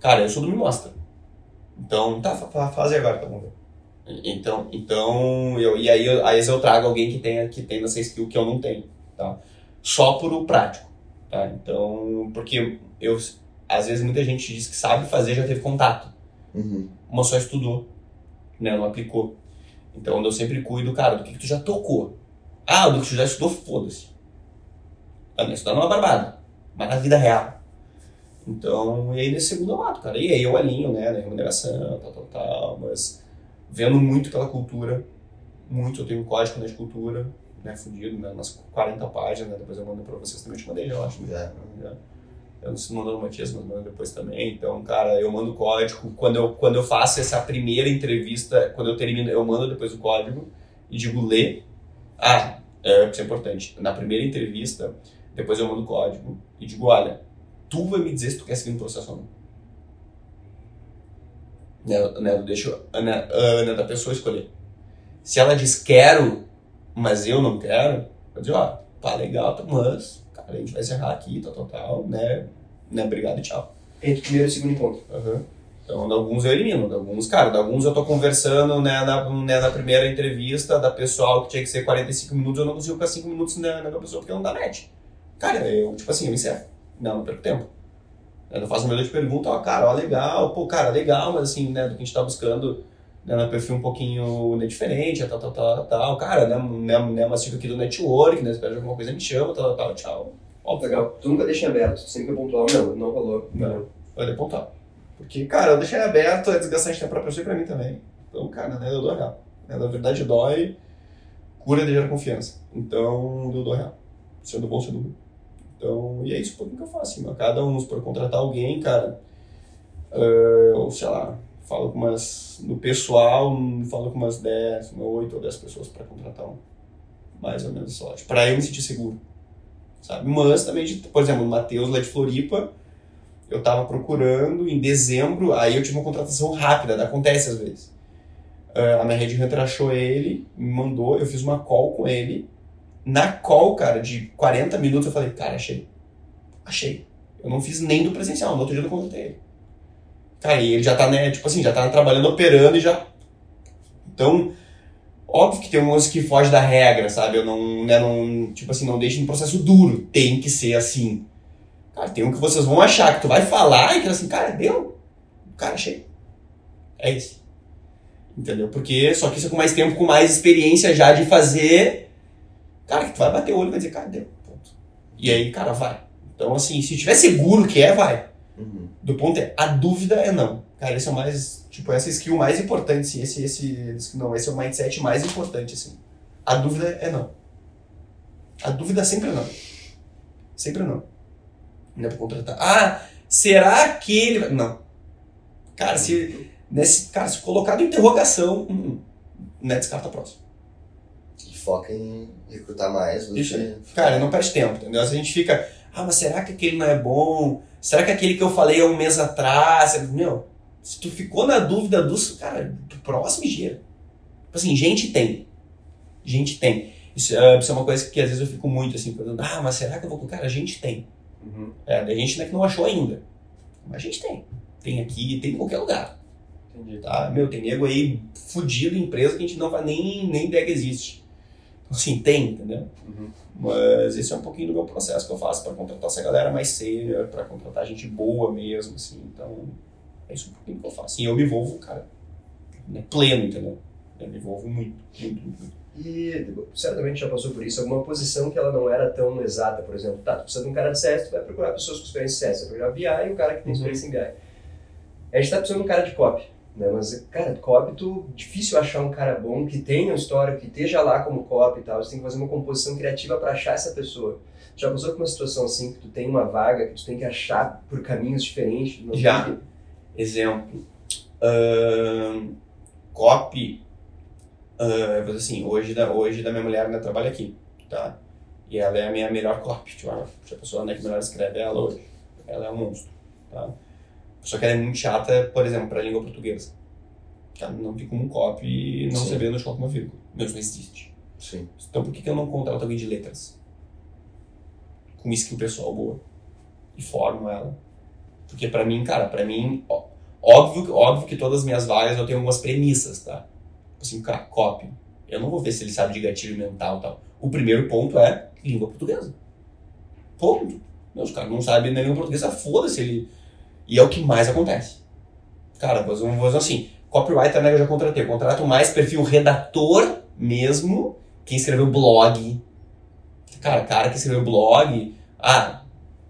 Cara, eu sou do me mostra. Então, tá, faz agora, tá bom. Então, então eu, e aí, eu, aí eu trago alguém que tenha, que tenha essa skill que eu não tenho, tá? Só por o prático, tá? Então, porque eu, às vezes muita gente diz que sabe fazer, já teve contato. Uhum. Uma só estudou, né? Não aplicou. Então eu sempre cuido, cara, do que, que tu já tocou. Ah, do que tu já estudou, foda-se. Ah, não, estudar não é barbada, mas na vida real. Então, e aí nesse segundo eu mato, cara. E aí eu alinho, né, na remuneração, tal, tal, tal, mas vendo muito pela cultura, muito, eu tenho um código né, de cultura, né, fundido, né, nas 40 páginas, né, depois eu mando pra vocês também, eu te mandei, eu acho. Né? É. Eu não sei mandando o Matias, mas mando depois também. Então, cara, eu mando o código. Quando eu, quando eu faço essa primeira entrevista, quando eu termino, eu mando depois o código e digo lê. Ah, é, isso é importante. Na primeira entrevista, depois eu mando o código e digo, olha, tu vai me dizer se tu quer seguir no processo ou não. Né, né, deixo a Ana, a Ana da pessoa escolher. Se ela diz quero, mas eu não quero, eu digo, ó, tá legal, tá, mas a gente vai encerrar aqui, tal, tal, tal, né? né? Obrigado e tchau. Entre o primeiro e o segundo encontro. Uhum. Então, de alguns eu elimino, de alguns, cara, de alguns eu tô conversando né, na, né, na primeira entrevista da pessoal que tinha que ser 45 minutos, eu não consigo ficar 5 minutos na, na pessoa porque não dá net. Cara, eu, tipo assim, eu encerro. Não, não perco tempo. Eu não faço uma de pergunta, ó, cara, ó, legal, pô, cara, legal, mas assim, né, do que a gente tá buscando, né, perfil um pouquinho né, diferente, tal, tal, tal, tal, cara, né, né, né mastigo aqui do network, né, espera alguma coisa, me chama, tal, tal, tchau. Ó, legal. Tu nunca deixa em aberto, sempre pontual, não, não rolou. Não, vai pontual. Porque, cara, eu deixei aberto, é desgastante pra pessoa e pra mim também. Então, cara, né, eu dou real. Né, na verdade, dói, cura de gera confiança. Então, eu dou real. Sendo bom, sendo ruim. Então, e é isso que eu faço. Assim, cada um, por contratar alguém, cara, uh, ou sei lá, falo com umas. No pessoal, falo com umas 10, 8 ou 10 pessoas para contratar um. Mais ou menos só. Para eu me sentir seguro. Sabe? Mas também, de, por exemplo, o Matheus lá de Floripa, eu tava procurando em dezembro, aí eu tive uma contratação rápida, acontece às vezes. Uh, a minha Red Hunter achou ele, me mandou, eu fiz uma call com ele. Na call, cara, de 40 minutos, eu falei, cara, achei. Achei. Eu não fiz nem do presencial, no outro dia eu contratei ele. Cara, e ele já tá, né, tipo assim, já tá trabalhando, operando e já. Então, óbvio que tem umas que fogem da regra, sabe? Eu não, né, não, tipo assim, não deixo um processo duro. Tem que ser assim. Cara, tem um que vocês vão achar que tu vai falar e que assim, cara, deu. Cara, achei. É isso. Entendeu? Porque só que isso é com mais tempo, com mais experiência já de fazer. Cara, que tu vai bater o olho e vai dizer, cara, deu. Ponto. E aí, cara, vai. Então, assim, se tiver seguro que é, vai. Uhum. Do ponto é, a dúvida é não. Cara, esse é o mais, tipo, essa skill mais importante, assim, esse, esse, não, esse é o mindset mais importante, assim. A dúvida é não. A dúvida sempre é não. Sempre é não. Não é pra contratar. Ah, será que ele... Não. Cara, se, nesse, cara, se colocado interrogação, hum, né, descarta próximo. E foca em recrutar mais. Cara, não perde tempo, entendeu? Se a gente fica, ah, mas será que aquele não é bom? Será que aquele que eu falei há um mês atrás? Meu, se tu ficou na dúvida dos, cara, do próximo gira. Tipo assim, gente tem. Gente tem. Isso, uh, isso, é uma coisa que às vezes eu fico muito assim, pensando, ah, mas será que eu vou. Cara, a gente tem. Uhum. É, a gente não é que não achou ainda. Mas a gente tem. Tem aqui, tem em qualquer lugar. Entendi. Tá? Meu, tem nego aí fudido em empresa que a gente não vai nem, nem ideia que existe. Assim, tem, entendeu? Uhum. Mas esse é um pouquinho do meu processo que eu faço para contratar essa galera mais séria, para contratar gente boa mesmo, assim. Então, é isso um pouquinho que eu faço. Assim, eu me envolvo, cara, né, pleno, entendeu? Eu me envolvo muito, muito, muito, muito. E certamente já passou por isso, alguma posição que ela não era tão exata, por exemplo, tá, tu precisa de um cara de CS, tu vai procurar pessoas com experiência em CS, vai procurar BI e um cara que tem uhum. experiência em BI. A gente tá precisando de um cara de copy, né? Mas, cara, copy, tu, difícil achar um cara bom que tenha uma história, que esteja lá como copy e tal, você tem que fazer uma composição criativa para achar essa pessoa. Já passou por uma situação assim, que tu tem uma vaga, que tu tem que achar por caminhos diferentes? Já. Exemplo. Uh, copy Uh, assim, hoje da, hoje da minha mulher né, trabalha aqui, tá? E ela é a minha melhor copy, tipo, a pessoa né, que melhor escreve é ela hoje. Ela é um monstro, tá? Só que ela é muito chata, por exemplo, para a língua portuguesa. Tá? Não tem como um copy não saber onde coloca uma vírgula. Mesmo não existe. Sim. Então por que, que eu não contrato alguém de letras? Com skill pessoal boa. E formo ela. Porque para mim, cara, para mim, ó, óbvio, óbvio que todas as minhas vagas eu tenho algumas premissas, tá? assim, cara, copy. Eu não vou ver se ele sabe de gatilho mental e tal. O primeiro ponto é língua portuguesa. Ponto. Meus caras não sabem nem língua portuguesa, foda-se ele. E é o que mais acontece. Cara, vou fazer assim, copywriter né, eu já contratei. Eu contrato mais perfil redator mesmo, quem escreveu blog. Cara, cara que escreveu blog. Ah,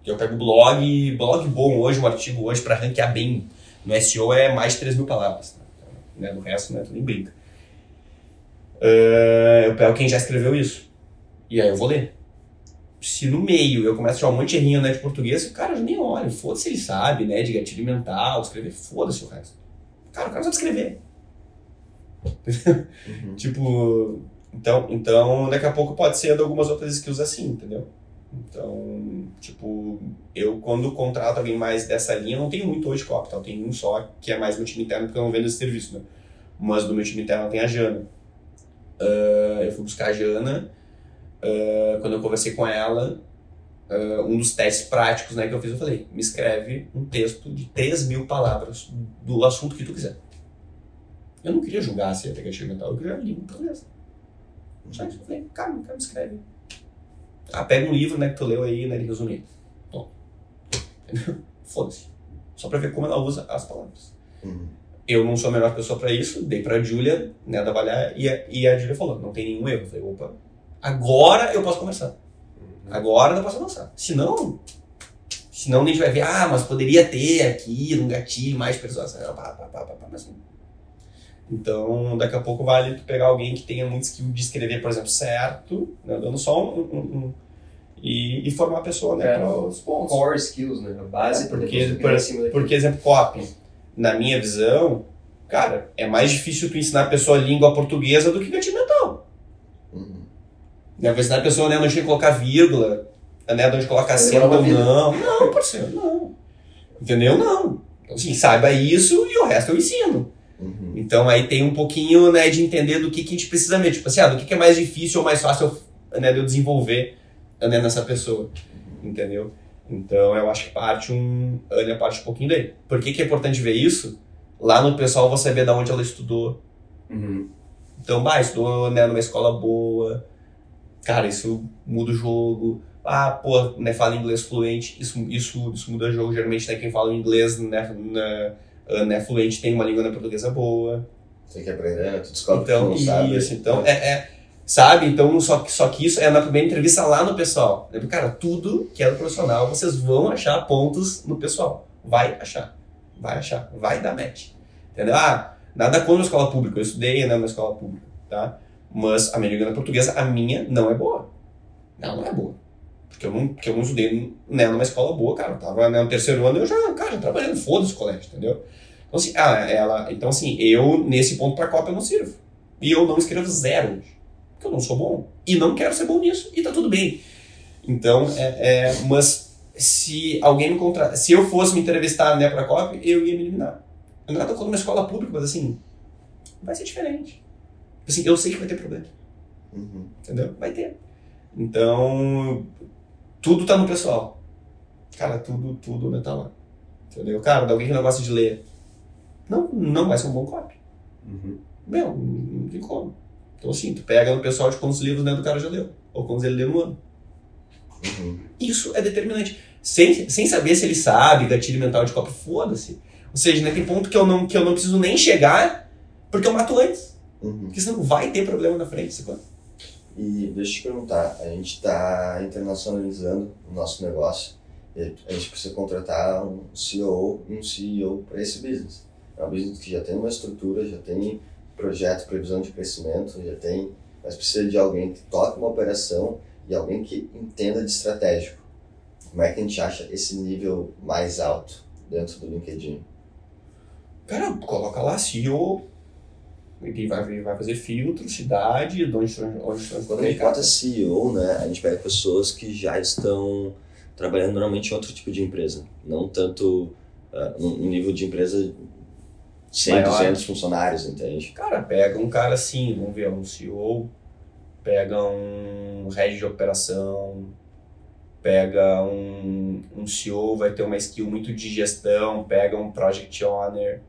eu pego blog, blog bom hoje, um artigo hoje para ranquear bem no SEO é mais de 3 mil palavras. Né? Do resto, né, tu nem brinca. Uh, eu pego quem já escreveu isso. E aí eu vou ler. Se no meio eu começo a achar um monte de errinho né, de português, o cara já nem olha. Foda-se ele sabe, né? De gatilho mental, escrever, foda-se o resto. Cara, o cara sabe escrever. Uhum. tipo, então, então daqui a pouco pode ser de algumas outras skills assim, entendeu? Então, tipo, eu quando contrato alguém mais dessa linha, não tenho muito hoje copy, tá? eu tenho um só que é mais no time interno porque eu não vendo esse serviço, né? Mas do meu time interno tem a Jana Uh, eu fui buscar a Jana. Uh, quando eu conversei com ela, uh, um dos testes práticos né, que eu fiz, eu falei: me escreve um texto de 3 mil palavras do assunto que tu quiser. Eu não queria julgar se ia ter que mental, eu queria livro beleza. Só isso. Eu falei: cara, cara, me escreve. Ah, pega um livro né, que tu leu aí, né, de resumir. Bom. Foda-se. Só pra ver como ela usa as palavras. Uhum eu não sou a melhor pessoa para isso, dei pra Júlia, né, trabalhar, e a, e a Júlia falou, não tem nenhum erro. Eu falei, opa, agora eu posso começar. Uhum. Agora eu posso avançar. Se não, Senão a gente vai ver, ah, mas poderia ter aqui um gatilho mais persuasão. Pá, pá, pá, pá, pá, mas... Então, daqui a pouco vale tu pegar alguém que tenha muito skill de escrever, por exemplo, certo, né, dando só um, um, um e, e, formar a pessoa né, É. para os pontos. Core skills, né? A base pra Porque, por, cima porque, exemplo, copy, na minha visão, cara, é mais difícil tu ensinar a pessoa a língua portuguesa do que gatilho. Vai ensinar a pessoa né, onde colocar vírgula, né, onde colocar acento ou não. Não, parceiro, não. Entendeu? Não. Então, assim, saiba isso e o resto eu ensino. Uhum. Então aí tem um pouquinho né, de entender do que, que a gente precisa mesmo. Tipo assim, ah, do que, que é mais difícil ou mais fácil né, de eu desenvolver né, nessa pessoa. Entendeu? Então eu acho que parte um. Né, parte um pouquinho daí. Por que, que é importante ver isso? Lá no pessoal eu vou saber de onde ela estudou. Uhum. Então, bah, estudou né, numa escola boa. Cara, isso muda o jogo. Ah, pô, né, fala inglês fluente. Isso, isso, isso muda o jogo. Geralmente, né, quem fala inglês né, né, né, fluente tem uma língua né, portuguesa boa. Tem que aprender, né? tu descobre Então, que não sabe. isso, então, é, é, sabe? Então, só que, só que isso é na primeira entrevista lá no pessoal. Cara, tudo que é do profissional, vocês vão achar pontos no pessoal. Vai achar. Vai achar. Vai dar match. Entendeu? Ah, nada contra a escola pública. Eu estudei né, na escola pública, tá? Mas a minha língua portuguesa, a minha, não é boa. Ela não é boa. Porque eu não, porque eu não estudei né, numa escola boa, cara. Eu tava né, no terceiro ano, eu já, cara, trabalhando, foda-se o colégio, entendeu? Então, assim, ah, ela, então, assim, eu, nesse ponto pra Copa, eu não sirvo. E eu não escrevo zero hoje. Porque eu não sou bom. E não quero ser bom nisso. E tá tudo bem. Então, é, é, mas se alguém me contratar, se eu fosse me entrevistar né, pra Copa, eu ia me eliminar. Eu não é contra uma escola pública, mas assim, vai ser diferente. Assim, eu sei que vai ter problema. Uhum. Entendeu? Vai ter. Então, tudo tá no pessoal. Cara, tudo, tudo né, tá lá. Entendeu? Cara, alguém que não gosta de ler. Não, não vai ser um bom copy. Uhum. Meu, não tem como. Então, assim, tu pega no pessoal de quantos livros né, do cara já leu. Ou quantos ele leu no ano. Uhum. Isso é determinante. Sem, sem saber se ele sabe gatilho mental de copy, foda-se. Ou seja, né, tem ponto que eu, não, que eu não preciso nem chegar porque eu mato antes. Uhum. Porque senão vai ter problema na frente, sacou? E deixa eu te perguntar, a gente está internacionalizando o nosso negócio e a gente precisa contratar um CEO e um CEO para esse business. É um business que já tem uma estrutura, já tem projeto, previsão de crescimento, já tem, mas precisa de alguém que toque uma operação e alguém que entenda de estratégico. Como é que a gente acha esse nível mais alto dentro do LinkedIn? Cara, coloca lá CEO. Ele vai, vai fazer filtro, cidade, de onde, onde Quando a gente CEO, né, a gente pega pessoas que já estão trabalhando normalmente em outro tipo de empresa, não tanto uh, um nível de empresa 100, Maior. 200 funcionários, entende? Cara, pega um cara assim, vamos ver, um CEO, pega um head de operação, pega um, um CEO, vai ter uma skill muito de gestão, pega um project owner,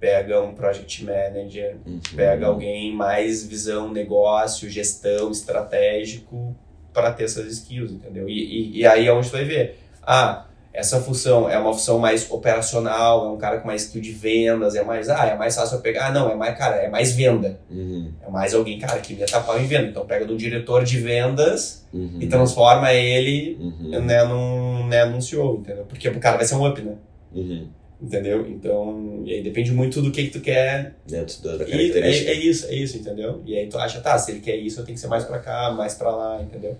pega um project manager, Uhum. pega alguém mais visão negócio, gestão, estratégico para ter essas skills, entendeu? E, e, e aí é onde tu vai ver. Ah, essa função é uma função mais operacional, é um cara com mais skill de vendas, é mais, ah, é mais fácil eu pegar. Ah, não, é mais, cara, é mais venda. Uhum. É mais alguém, cara, que meta pau em venda. Então pega do diretor de vendas Uhum. e transforma ele Uhum. né, num, né, num CEO, entendeu? Porque o cara vai ser um up, né? Uhum. Entendeu? Então, e aí depende muito do que, que tu quer Dentro da, da e é, característica. é isso, é isso, entendeu? E aí tu acha, tá, se ele quer isso, eu tenho que ser mais pra cá, mais pra lá, entendeu?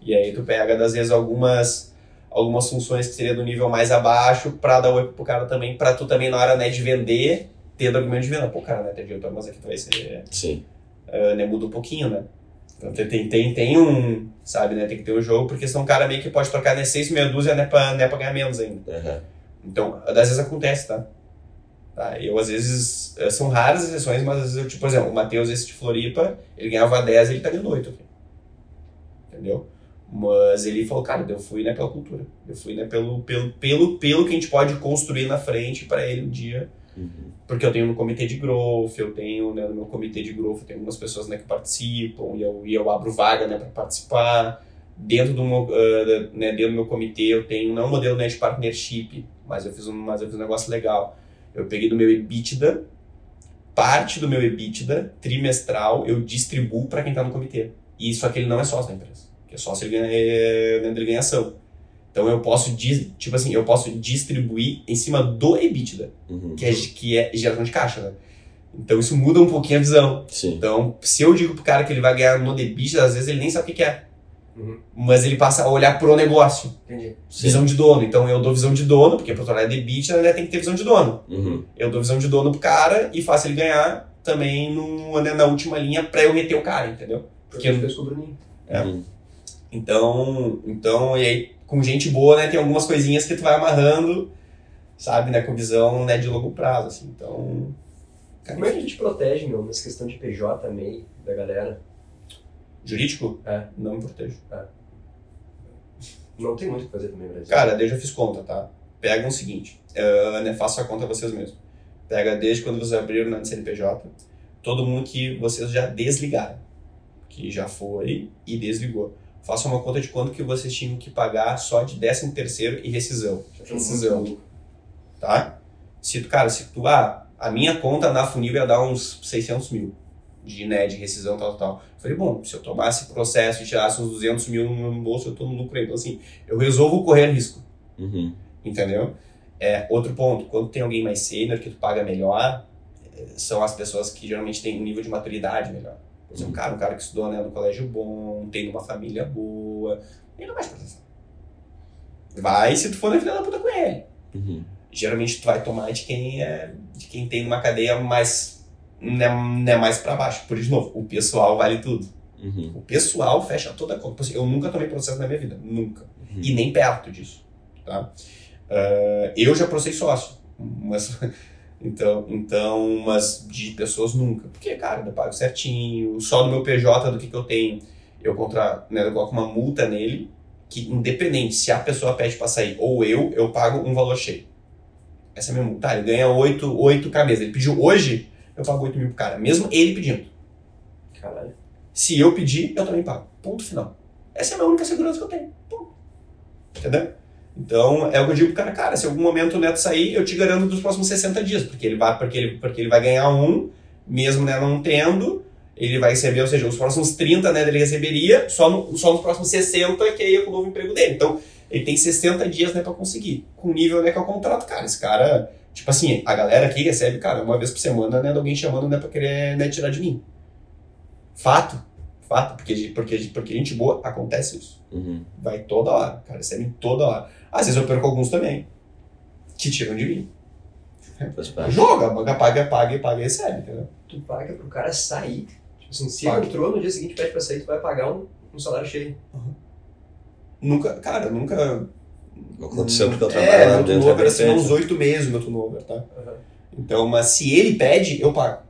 E aí tu pega, às vezes, algumas algumas funções que seria do nível mais abaixo pra dar o up pro cara também, pra tu também na hora né, de vender, ter argumento de venda. Pô, cara, né, tem diretor, mas aqui tu vai ser, Sim. uh, né, muda um pouquinho, né? Então tem, tem, tem, um, sabe, né, tem que ter um jogo, porque senão o cara meio que pode trocar, né, seis meia dúzia, né, pra, né, pra ganhar menos ainda. Uhum. Então, às vezes acontece, tá? Tá, eu às vezes, eh, são raras exceções, mas às vezes eu, tipo, por exemplo, o Matheus esse de Floripa, ele ganhava 10 ele tá ganhando 8 aqui. Entendeu? Mas ele falou, cara, eu fui, né, pela cultura. Eu fui, né, pelo, pelo, pelo, pelo que a gente pode construir na frente para ele um dia. Uhum. Porque eu tenho no comitê de growth, eu tenho, né, no meu comitê de growth, eu tenho algumas pessoas, né, que participam, e eu, e eu abro vaga, né, para participar. Dentro do, meu, da- né, dentro do meu comitê eu tenho, não um modelo né, de partnership, mas eu, fiz um, mas eu fiz um negócio legal. Eu peguei do meu EBITDA, parte do meu EBITDA trimestral eu distribuo para quem está no comitê. E só que ele não é sócio da empresa. Porque sócio ele ganha, é, ele ganha ação. Então eu posso, tipo assim, eu posso distribuir em cima do EBITDA, Uhum. que é, que é geração de caixa, né? Então isso muda um pouquinho a visão. Sim. Então, se eu digo pro cara que ele vai ganhar no EBITDA, às vezes ele nem sabe o que que é. Uhum. Mas ele passa a olhar pro negócio. Entendi. Visão de dono. Então eu dou visão de dono, porque pra tornar de EBITDA, né, tem que ter visão de dono. Uhum. Eu dou visão de dono pro cara e faço ele ganhar também no, né, na última linha pra eu reter o cara, entendeu? Porque Porque fez com o Bruninho. É. Uhum. Então, então, e aí, com gente boa, né, tem algumas coisinhas que tu vai amarrando, sabe, né, com visão, né, de longo prazo, assim. Então, cara, Como é que tu te protege, meu, nessa questão de PJ, MEI, da galera? Jurídico? É. Não me protejo. Não tem muito o que fazer também, Brasil. Cara, desde eu fiz conta, tá? Pega o seguinte, ah, né, faça a conta vocês mesmos. Pega desde quando vocês abriram na CNPJ, todo mundo que vocês já desligaram, que já foi e desligou. Faça uma conta de quanto que vocês tinham que pagar só de 13 terceiro e rescisão. Já Rescisão. tá? Se tu, cara, se tu, ah, a minha conta na Funil ia dar uns 600 mil de, né, de rescisão, tal, tal. Eu falei, bom, se eu tomasse processo e tirasse uns 200 mil no meu bolso, eu tô no lucro aí. Então, assim, eu resolvo correr risco, Uhum. entendeu? É, outro ponto, quando tem alguém mais sênior que tu paga melhor, eh, são as pessoas que geralmente têm um nível de maturidade melhor. Por exemplo, cara, um cara que estudou né, no colégio bom, tem uma família boa, ele não vai te proteção. Vai se tu for na filha da puta com ele Uhum. geralmente tu vai tomar de quem é de quem tem uma cadeia mais né, né, mais para baixo. Por de novo, o pessoal vale tudo. Uhum. O pessoal fecha toda a conta. Eu nunca tomei processo na minha vida, nunca. Uhum. E nem perto disso, tá? Ah, eu já processei sócio, mas então, então, mas de pessoas nunca. Porque, cara, eu pago certinho, só no meu PJ do que, que eu tenho, eu contra, né, eu coloco uma multa nele que independente se a pessoa pede pra sair ou eu, eu pago um valor cheio. Essa é a minha multa. Tá, ele ganha 8, 8 cabeças. Ele pediu hoje, eu pago 8 mil pro cara. Mesmo ele pedindo. Caralho. Se eu pedir, eu também pago. Ponto final. Essa é a minha única segurança que eu tenho. Ponto. Entendeu? Então, é o que eu digo pro cara, cara, se algum momento o neto sair, eu te garanto dos próximos 60 dias, porque ele vai, porque ele, porque ele vai ganhar um, mesmo né, não tendo, ele vai receber, ou seja, os próximos 30 né, ele receberia, só, no, só nos próximos 60 que aí é com o novo emprego dele. Então, ele tem 60 dias né, pra conseguir. Com o nível né, que é o contrato, cara, esse cara, tipo assim, a galera aqui recebe, cara, uma vez por semana, né, de alguém chamando né, pra querer né, tirar de mim. Fato. Fato, porque, porque, porque gente boa, acontece isso. Uhum. Vai toda hora, cara, recebe toda hora. Às vezes eu perco alguns também, que tiram de mim. Joga, paga, paga, paga, paga e recebe, entendeu? Tu paga pro cara sair. Tipo assim, se Paga. ele entrou no dia seguinte pede pra sair, tu vai pagar um, um salário cheio. Nunca, cara, nunca. Aconteceu porque eu É, trabalho lá meu dentro turnover assim, uns oito meses, meu turnover, tá? Aham. Então, mas se ele pede, eu pago.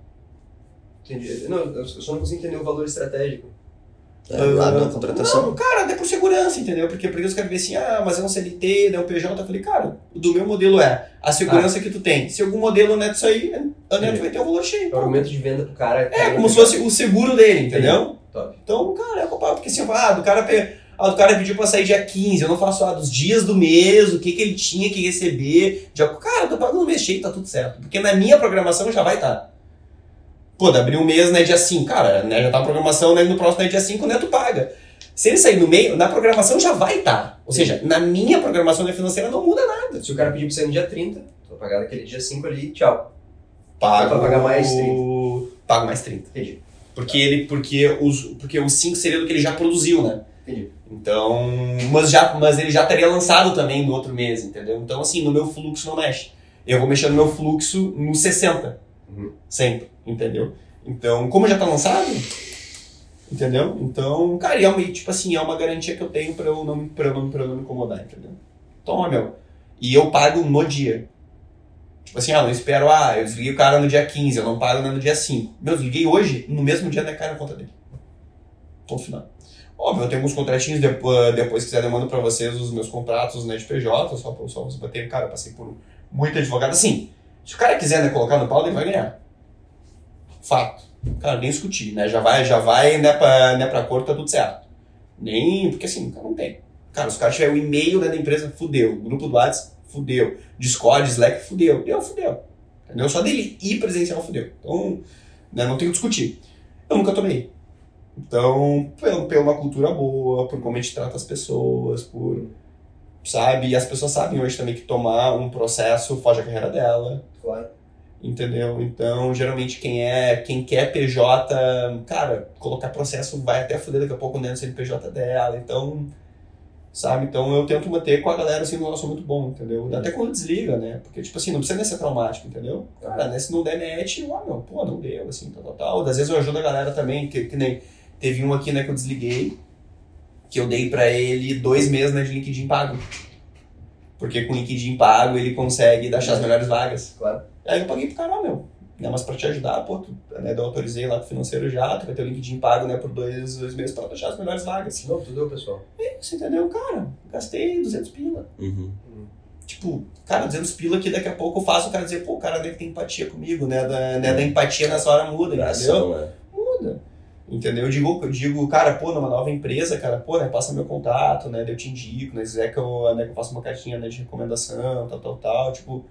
Entendi. Não, eu só não consigo entender o valor estratégico. É, lá Ah, da contratação. Não, cara, até por segurança, entendeu? Porque, porque os caras veem assim, ah, mas é um CLT, né, um PJ. Eu falei, cara, do meu modelo é a segurança que tu tem. Se algum modelo neto sair, a neto vai ter o valor cheio. É o argumento de venda pro cara. É, como se fosse o seguro dele, entendeu? Top. Então, cara, é culpado, porque assim, ah, do cara, ah, do cara pediu pra sair dia 15, eu não faço ah, dos dias do mês, o que, que ele tinha que receber. De... Cara, eu tô pagando no mês cheio, tá tudo certo. Porque na minha programação já vai estar. Pô, da abrir um mês, né, dia 5, cara, né, já tá a programação, né, no próximo né, dia 5, né, tu paga. Se ele sair no meio, na programação já vai estar. Ou seja, na minha programação né, financeira não muda nada. Se o cara pedir pra sair no dia 30, tu vai pagar naquele dia 5 ali, tchau. Pago... Vai pagar mais Pago mais 30. Entendi. Porque ele, porque os, porque os 5 seria do que ele já produziu, né? Entendi. Então, mas, já, mas ele já teria lançado também no outro mês, entendeu? Então, assim, no meu fluxo não mexe. Eu vou mexer no meu fluxo no 60. Uhum. Sempre, entendeu? Então, como já tá lançado, entendeu? Então, cara, e é uma, tipo assim, é uma garantia que eu tenho pra eu não, pra eu não, pra eu não me incomodar, entendeu? Toma, meu. E eu pago no dia. Tipo assim, ah, não espero, ah, eu desliguei o cara no dia 15, eu não pago no dia 5. Meu, eu desliguei hoje, no mesmo dia, né, cai na conta dele. Ponto final. Óbvio, eu tenho alguns contratinhos, depois, depois quiser eu mando pra vocês os meus contratos né, de PJ, só pra só vocês baterem. Cara, eu passei por muito advogado. Assim, se o cara quiser né, colocar no pau, ele vai ganhar. Fato. Cara, nem discutir, né? Já vai, já vai né, pra, né, pra corte, tá tudo certo. Nem, porque assim, cara, não tem. Cara, os caras tiverem o e-mail né, da empresa, fudeu. Grupo do WhatsApp, fudeu. Discord, Slack, fudeu. Deu, fudeu. Entendeu? Só dele ir presencial, fudeu. Então, né, não tem o que discutir. Eu nunca tomei. Então, pela, pela uma cultura boa, por como a gente trata as pessoas, por. sabe? E as pessoas sabem hoje também que tomar um processo foge a carreira dela, Claro. entendeu? Então, geralmente quem é, quem quer PJ, cara, colocar processo vai até foder daqui a pouco dentro do CNPJ dela, então, sabe? Então eu tento manter com a galera assim um relação muito bom, entendeu? Até quando desliga, né? Porque, tipo assim, não precisa nem ser traumático, entendeu? Cara, né, se não der match, ó, meu, pô, não deu, assim, tal, tal, tal. Às vezes eu ajudo a galera também, que, que nem teve um aqui, né, que eu desliguei, que eu dei pra ele dois meses, né, de LinkedIn pago. Porque com LinkedIn pago ele consegue achar as melhores vagas. Claro. Aí eu paguei pro cara, ó, meu. Né, mas pra te ajudar, pô, tu, né, eu autorizei lá pro financeiro já, tu vai ter o LinkedIn pago, né, por dois, dois meses pra achar as melhores vagas. Não, tudo, pessoal. Isso, entendeu? Cara, gastei 200 pila. Uhum. Tipo, cara, 200 pila que daqui a pouco eu faço o cara dizer, pô, o cara deve ter empatia comigo, né? Da, né, da empatia nessa hora muda, entendeu? Ação, né? Muda. Entendeu? Eu digo, eu digo, cara, pô, numa nova empresa, cara, pô, né, passa meu contato, né, eu te indico, né, se quiser que eu, né, que eu faça uma cartinha né, de recomendação, tal, tal, tal, tipo,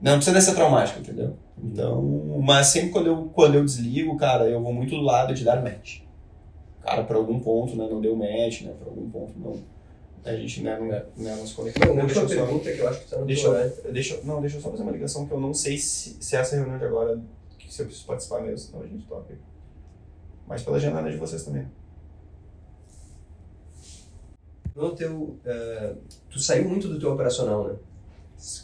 não precisa ser traumático, entendeu? Então, mas sempre quando eu, quando eu desligo, cara, eu vou muito do lado de dar match. Cara, por algum ponto, né, não deu match, né, por algum ponto não, a gente, né, não, né, não se conectou. Uma Deixa eu só- pergunta que eu acho que não Deixa eu, né? deixa, não, deixa eu só fazer uma ligação que eu não sei se, se essa reunião de agora, se eu preciso participar mesmo, senão a gente toca. Mas pela janela de vocês também. No teu, eh, tu saiu muito do teu operacional, né?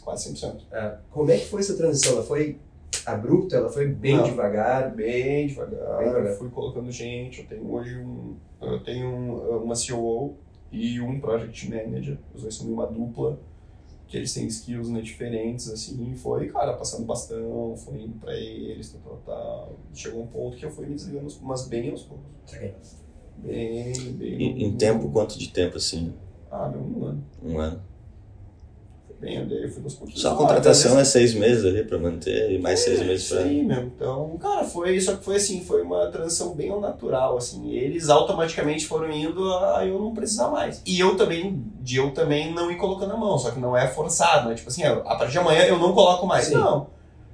Quase 100%. É. Como é que foi essa transição? Ela foi abrupta? Ela foi bem Não. devagar? Bem devagar, Bem devagar. fui colocando gente, eu tenho hoje um, eu tenho um- uma COO e um Project Manager, os dois são uma dupla, que eles têm skills né, diferentes, assim, foi, cara, passando bastão, foi indo pra eles, tal, tal, tal. Chegou um ponto que eu fui me desligando, mas bem aos poucos. Bem, bem. Em, em tempo, quanto de tempo assim? Ah, meu, um ano. Um ano. Foi bem, eu dei, eu fui. Só a contratação às é seis meses ali pra manter e mais seis meses pra. aí mesmo. Então, cara, foi, só que foi assim, foi uma transição bem ao natural, assim. Eles automaticamente foram indo a eu não precisar mais. E eu também, de eu também não ir colocando a mão, só que não é forçado, né? Tipo assim, a partir de amanhã eu não coloco mais. Sim. Não.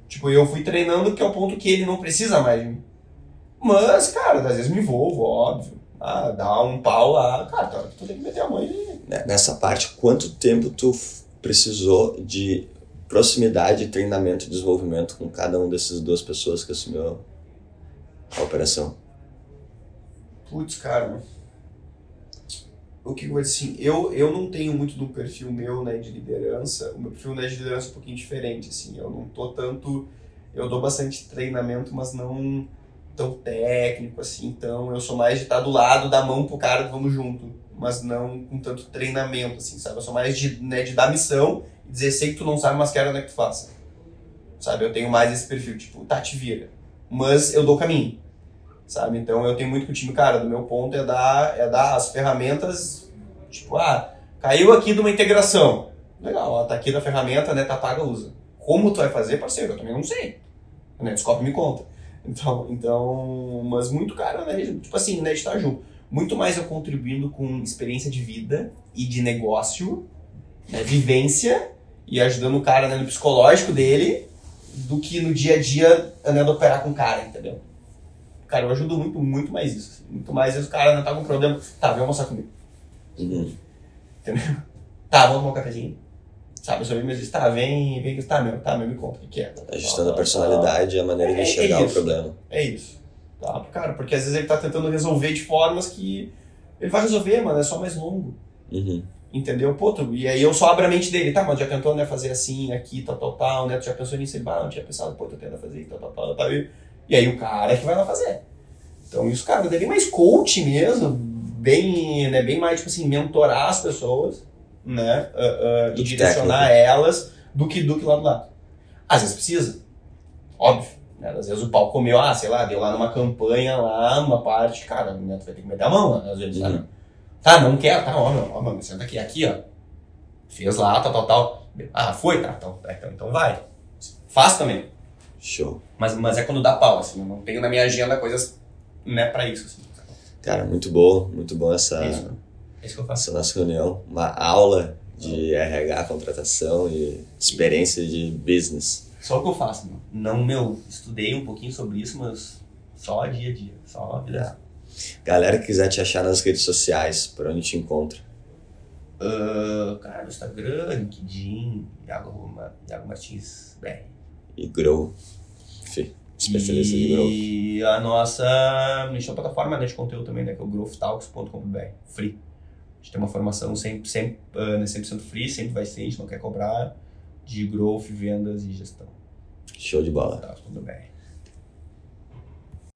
Tipo, eu fui treinando que é o ponto que ele não precisa mais de mim. Mas, cara, às vezes me envolvo, óbvio. Ah, dá um pau lá. Cara, tá, tu tem que meter a mãe e Né, Nessa parte, quanto tempo tu precisou de proximidade, treinamento e desenvolvimento com cada um dessas duas pessoas que assumiu a operação? Putz, cara. O que eu assim, eu, eu não tenho muito do perfil meu, né, de liderança. O meu perfil né, de liderança é um pouquinho diferente, assim. Eu não tô tanto... Eu dou bastante treinamento, mas não tão técnico, assim. Então, eu sou mais de estar do lado, dar mão pro cara, vamos junto. Mas não com tanto treinamento, assim, sabe? Eu sou mais de, né, de dar missão e dizer, sei que tu não sabe, mas quero né, que tu faça. Sabe? Eu tenho mais esse perfil, tipo, tá, te vira. Mas eu dou caminho sabe? Então eu tenho muito que o time, cara, do meu ponto é dar, é dar as ferramentas, tipo, ah, caiu aqui de uma integração. Legal, ó, tá aqui da ferramenta, né, tá paga, usa. Como tu vai fazer, parceiro? Eu também não sei. Né, descobre me conta. Então, então, mas muito, cara, né, tipo assim, né, de estar junto. Muito mais eu contribuindo com experiência de vida e de negócio, né, vivência, e ajudando o cara né, no psicológico dele, do que no dia a dia, né, de operar com o cara, entendeu? Cara, eu ajudo muito, muito mais isso. assim. Muito mais isso. O cara não tá com problema. Tá, vem almoçar comigo. Uhum. Tá, vamos tomar um cafezinho. Sabe, eu sou mesmo. Tá, vem, vem. Tá, meu, tá, meu, me conta o que, que é. Ajustando a personalidade e a maneira de É, é enxergar o isso. problema. É isso. Tá, cara, porque às vezes ele tá tentando resolver de formas que. Ele vai resolver, mano, é só mais longo. Uhum. Entendeu? Pô, tu, e aí eu só abro a mente dele, tá, mas já tentou, né, fazer assim, aqui, tal, tal, tal, né? Tu já pensou nisso? Ele, não tinha pensado, pô, tô tentando fazer, tal, tal, tal, tal. E, e aí o cara é que vai lá fazer. Então isso, cara, é bem mais coach mesmo, bem, né, bem mais, tipo assim, mentorar as pessoas, né? ah, Do e direcionar elas do que do que lá do lado. Às vezes precisa, óbvio. Né? Às vezes o pau comeu, ah, sei lá, deu lá numa campanha lá, uma parte, cara, né, tu vai ter que meter a mão, né, às vezes, Uhum. tá? Tá, não quer, tá, ó, meu, ó, mano, senta aqui, aqui, ó. Fez lá, tal, tal, tal. Ah, foi, tá, então, tá, então, então vai. Faz também. Show. Mas, mas é quando dá pau, assim, eu não tenho na minha agenda coisas, né, pra isso, assim. Cara, muito bom, muito bom essa, É isso. É isso que eu faço. essa nossa reunião. Uma aula de RH, contratação e experiência de business. Só o que eu faço, meu. Não, meu, estudei um pouquinho sobre isso, mas só dia a dia, só a vida. Galera que quiser te achar nas redes sociais, por onde te encontra? Uh, cara, no Instagram, LinkedIn, Iago, Iago Martins BR. E Grow. Fih, especialista de Grow. E a nossa, a gente tem uma plataforma né, de conteúdo também, né, que é o growthtalks.com.br, free. A gente tem uma formação sempre, sempre, uh, né, 100% free, sempre vai ser, a gente não quer cobrar, de growth, vendas e gestão. Show de bola. Talks.com.br.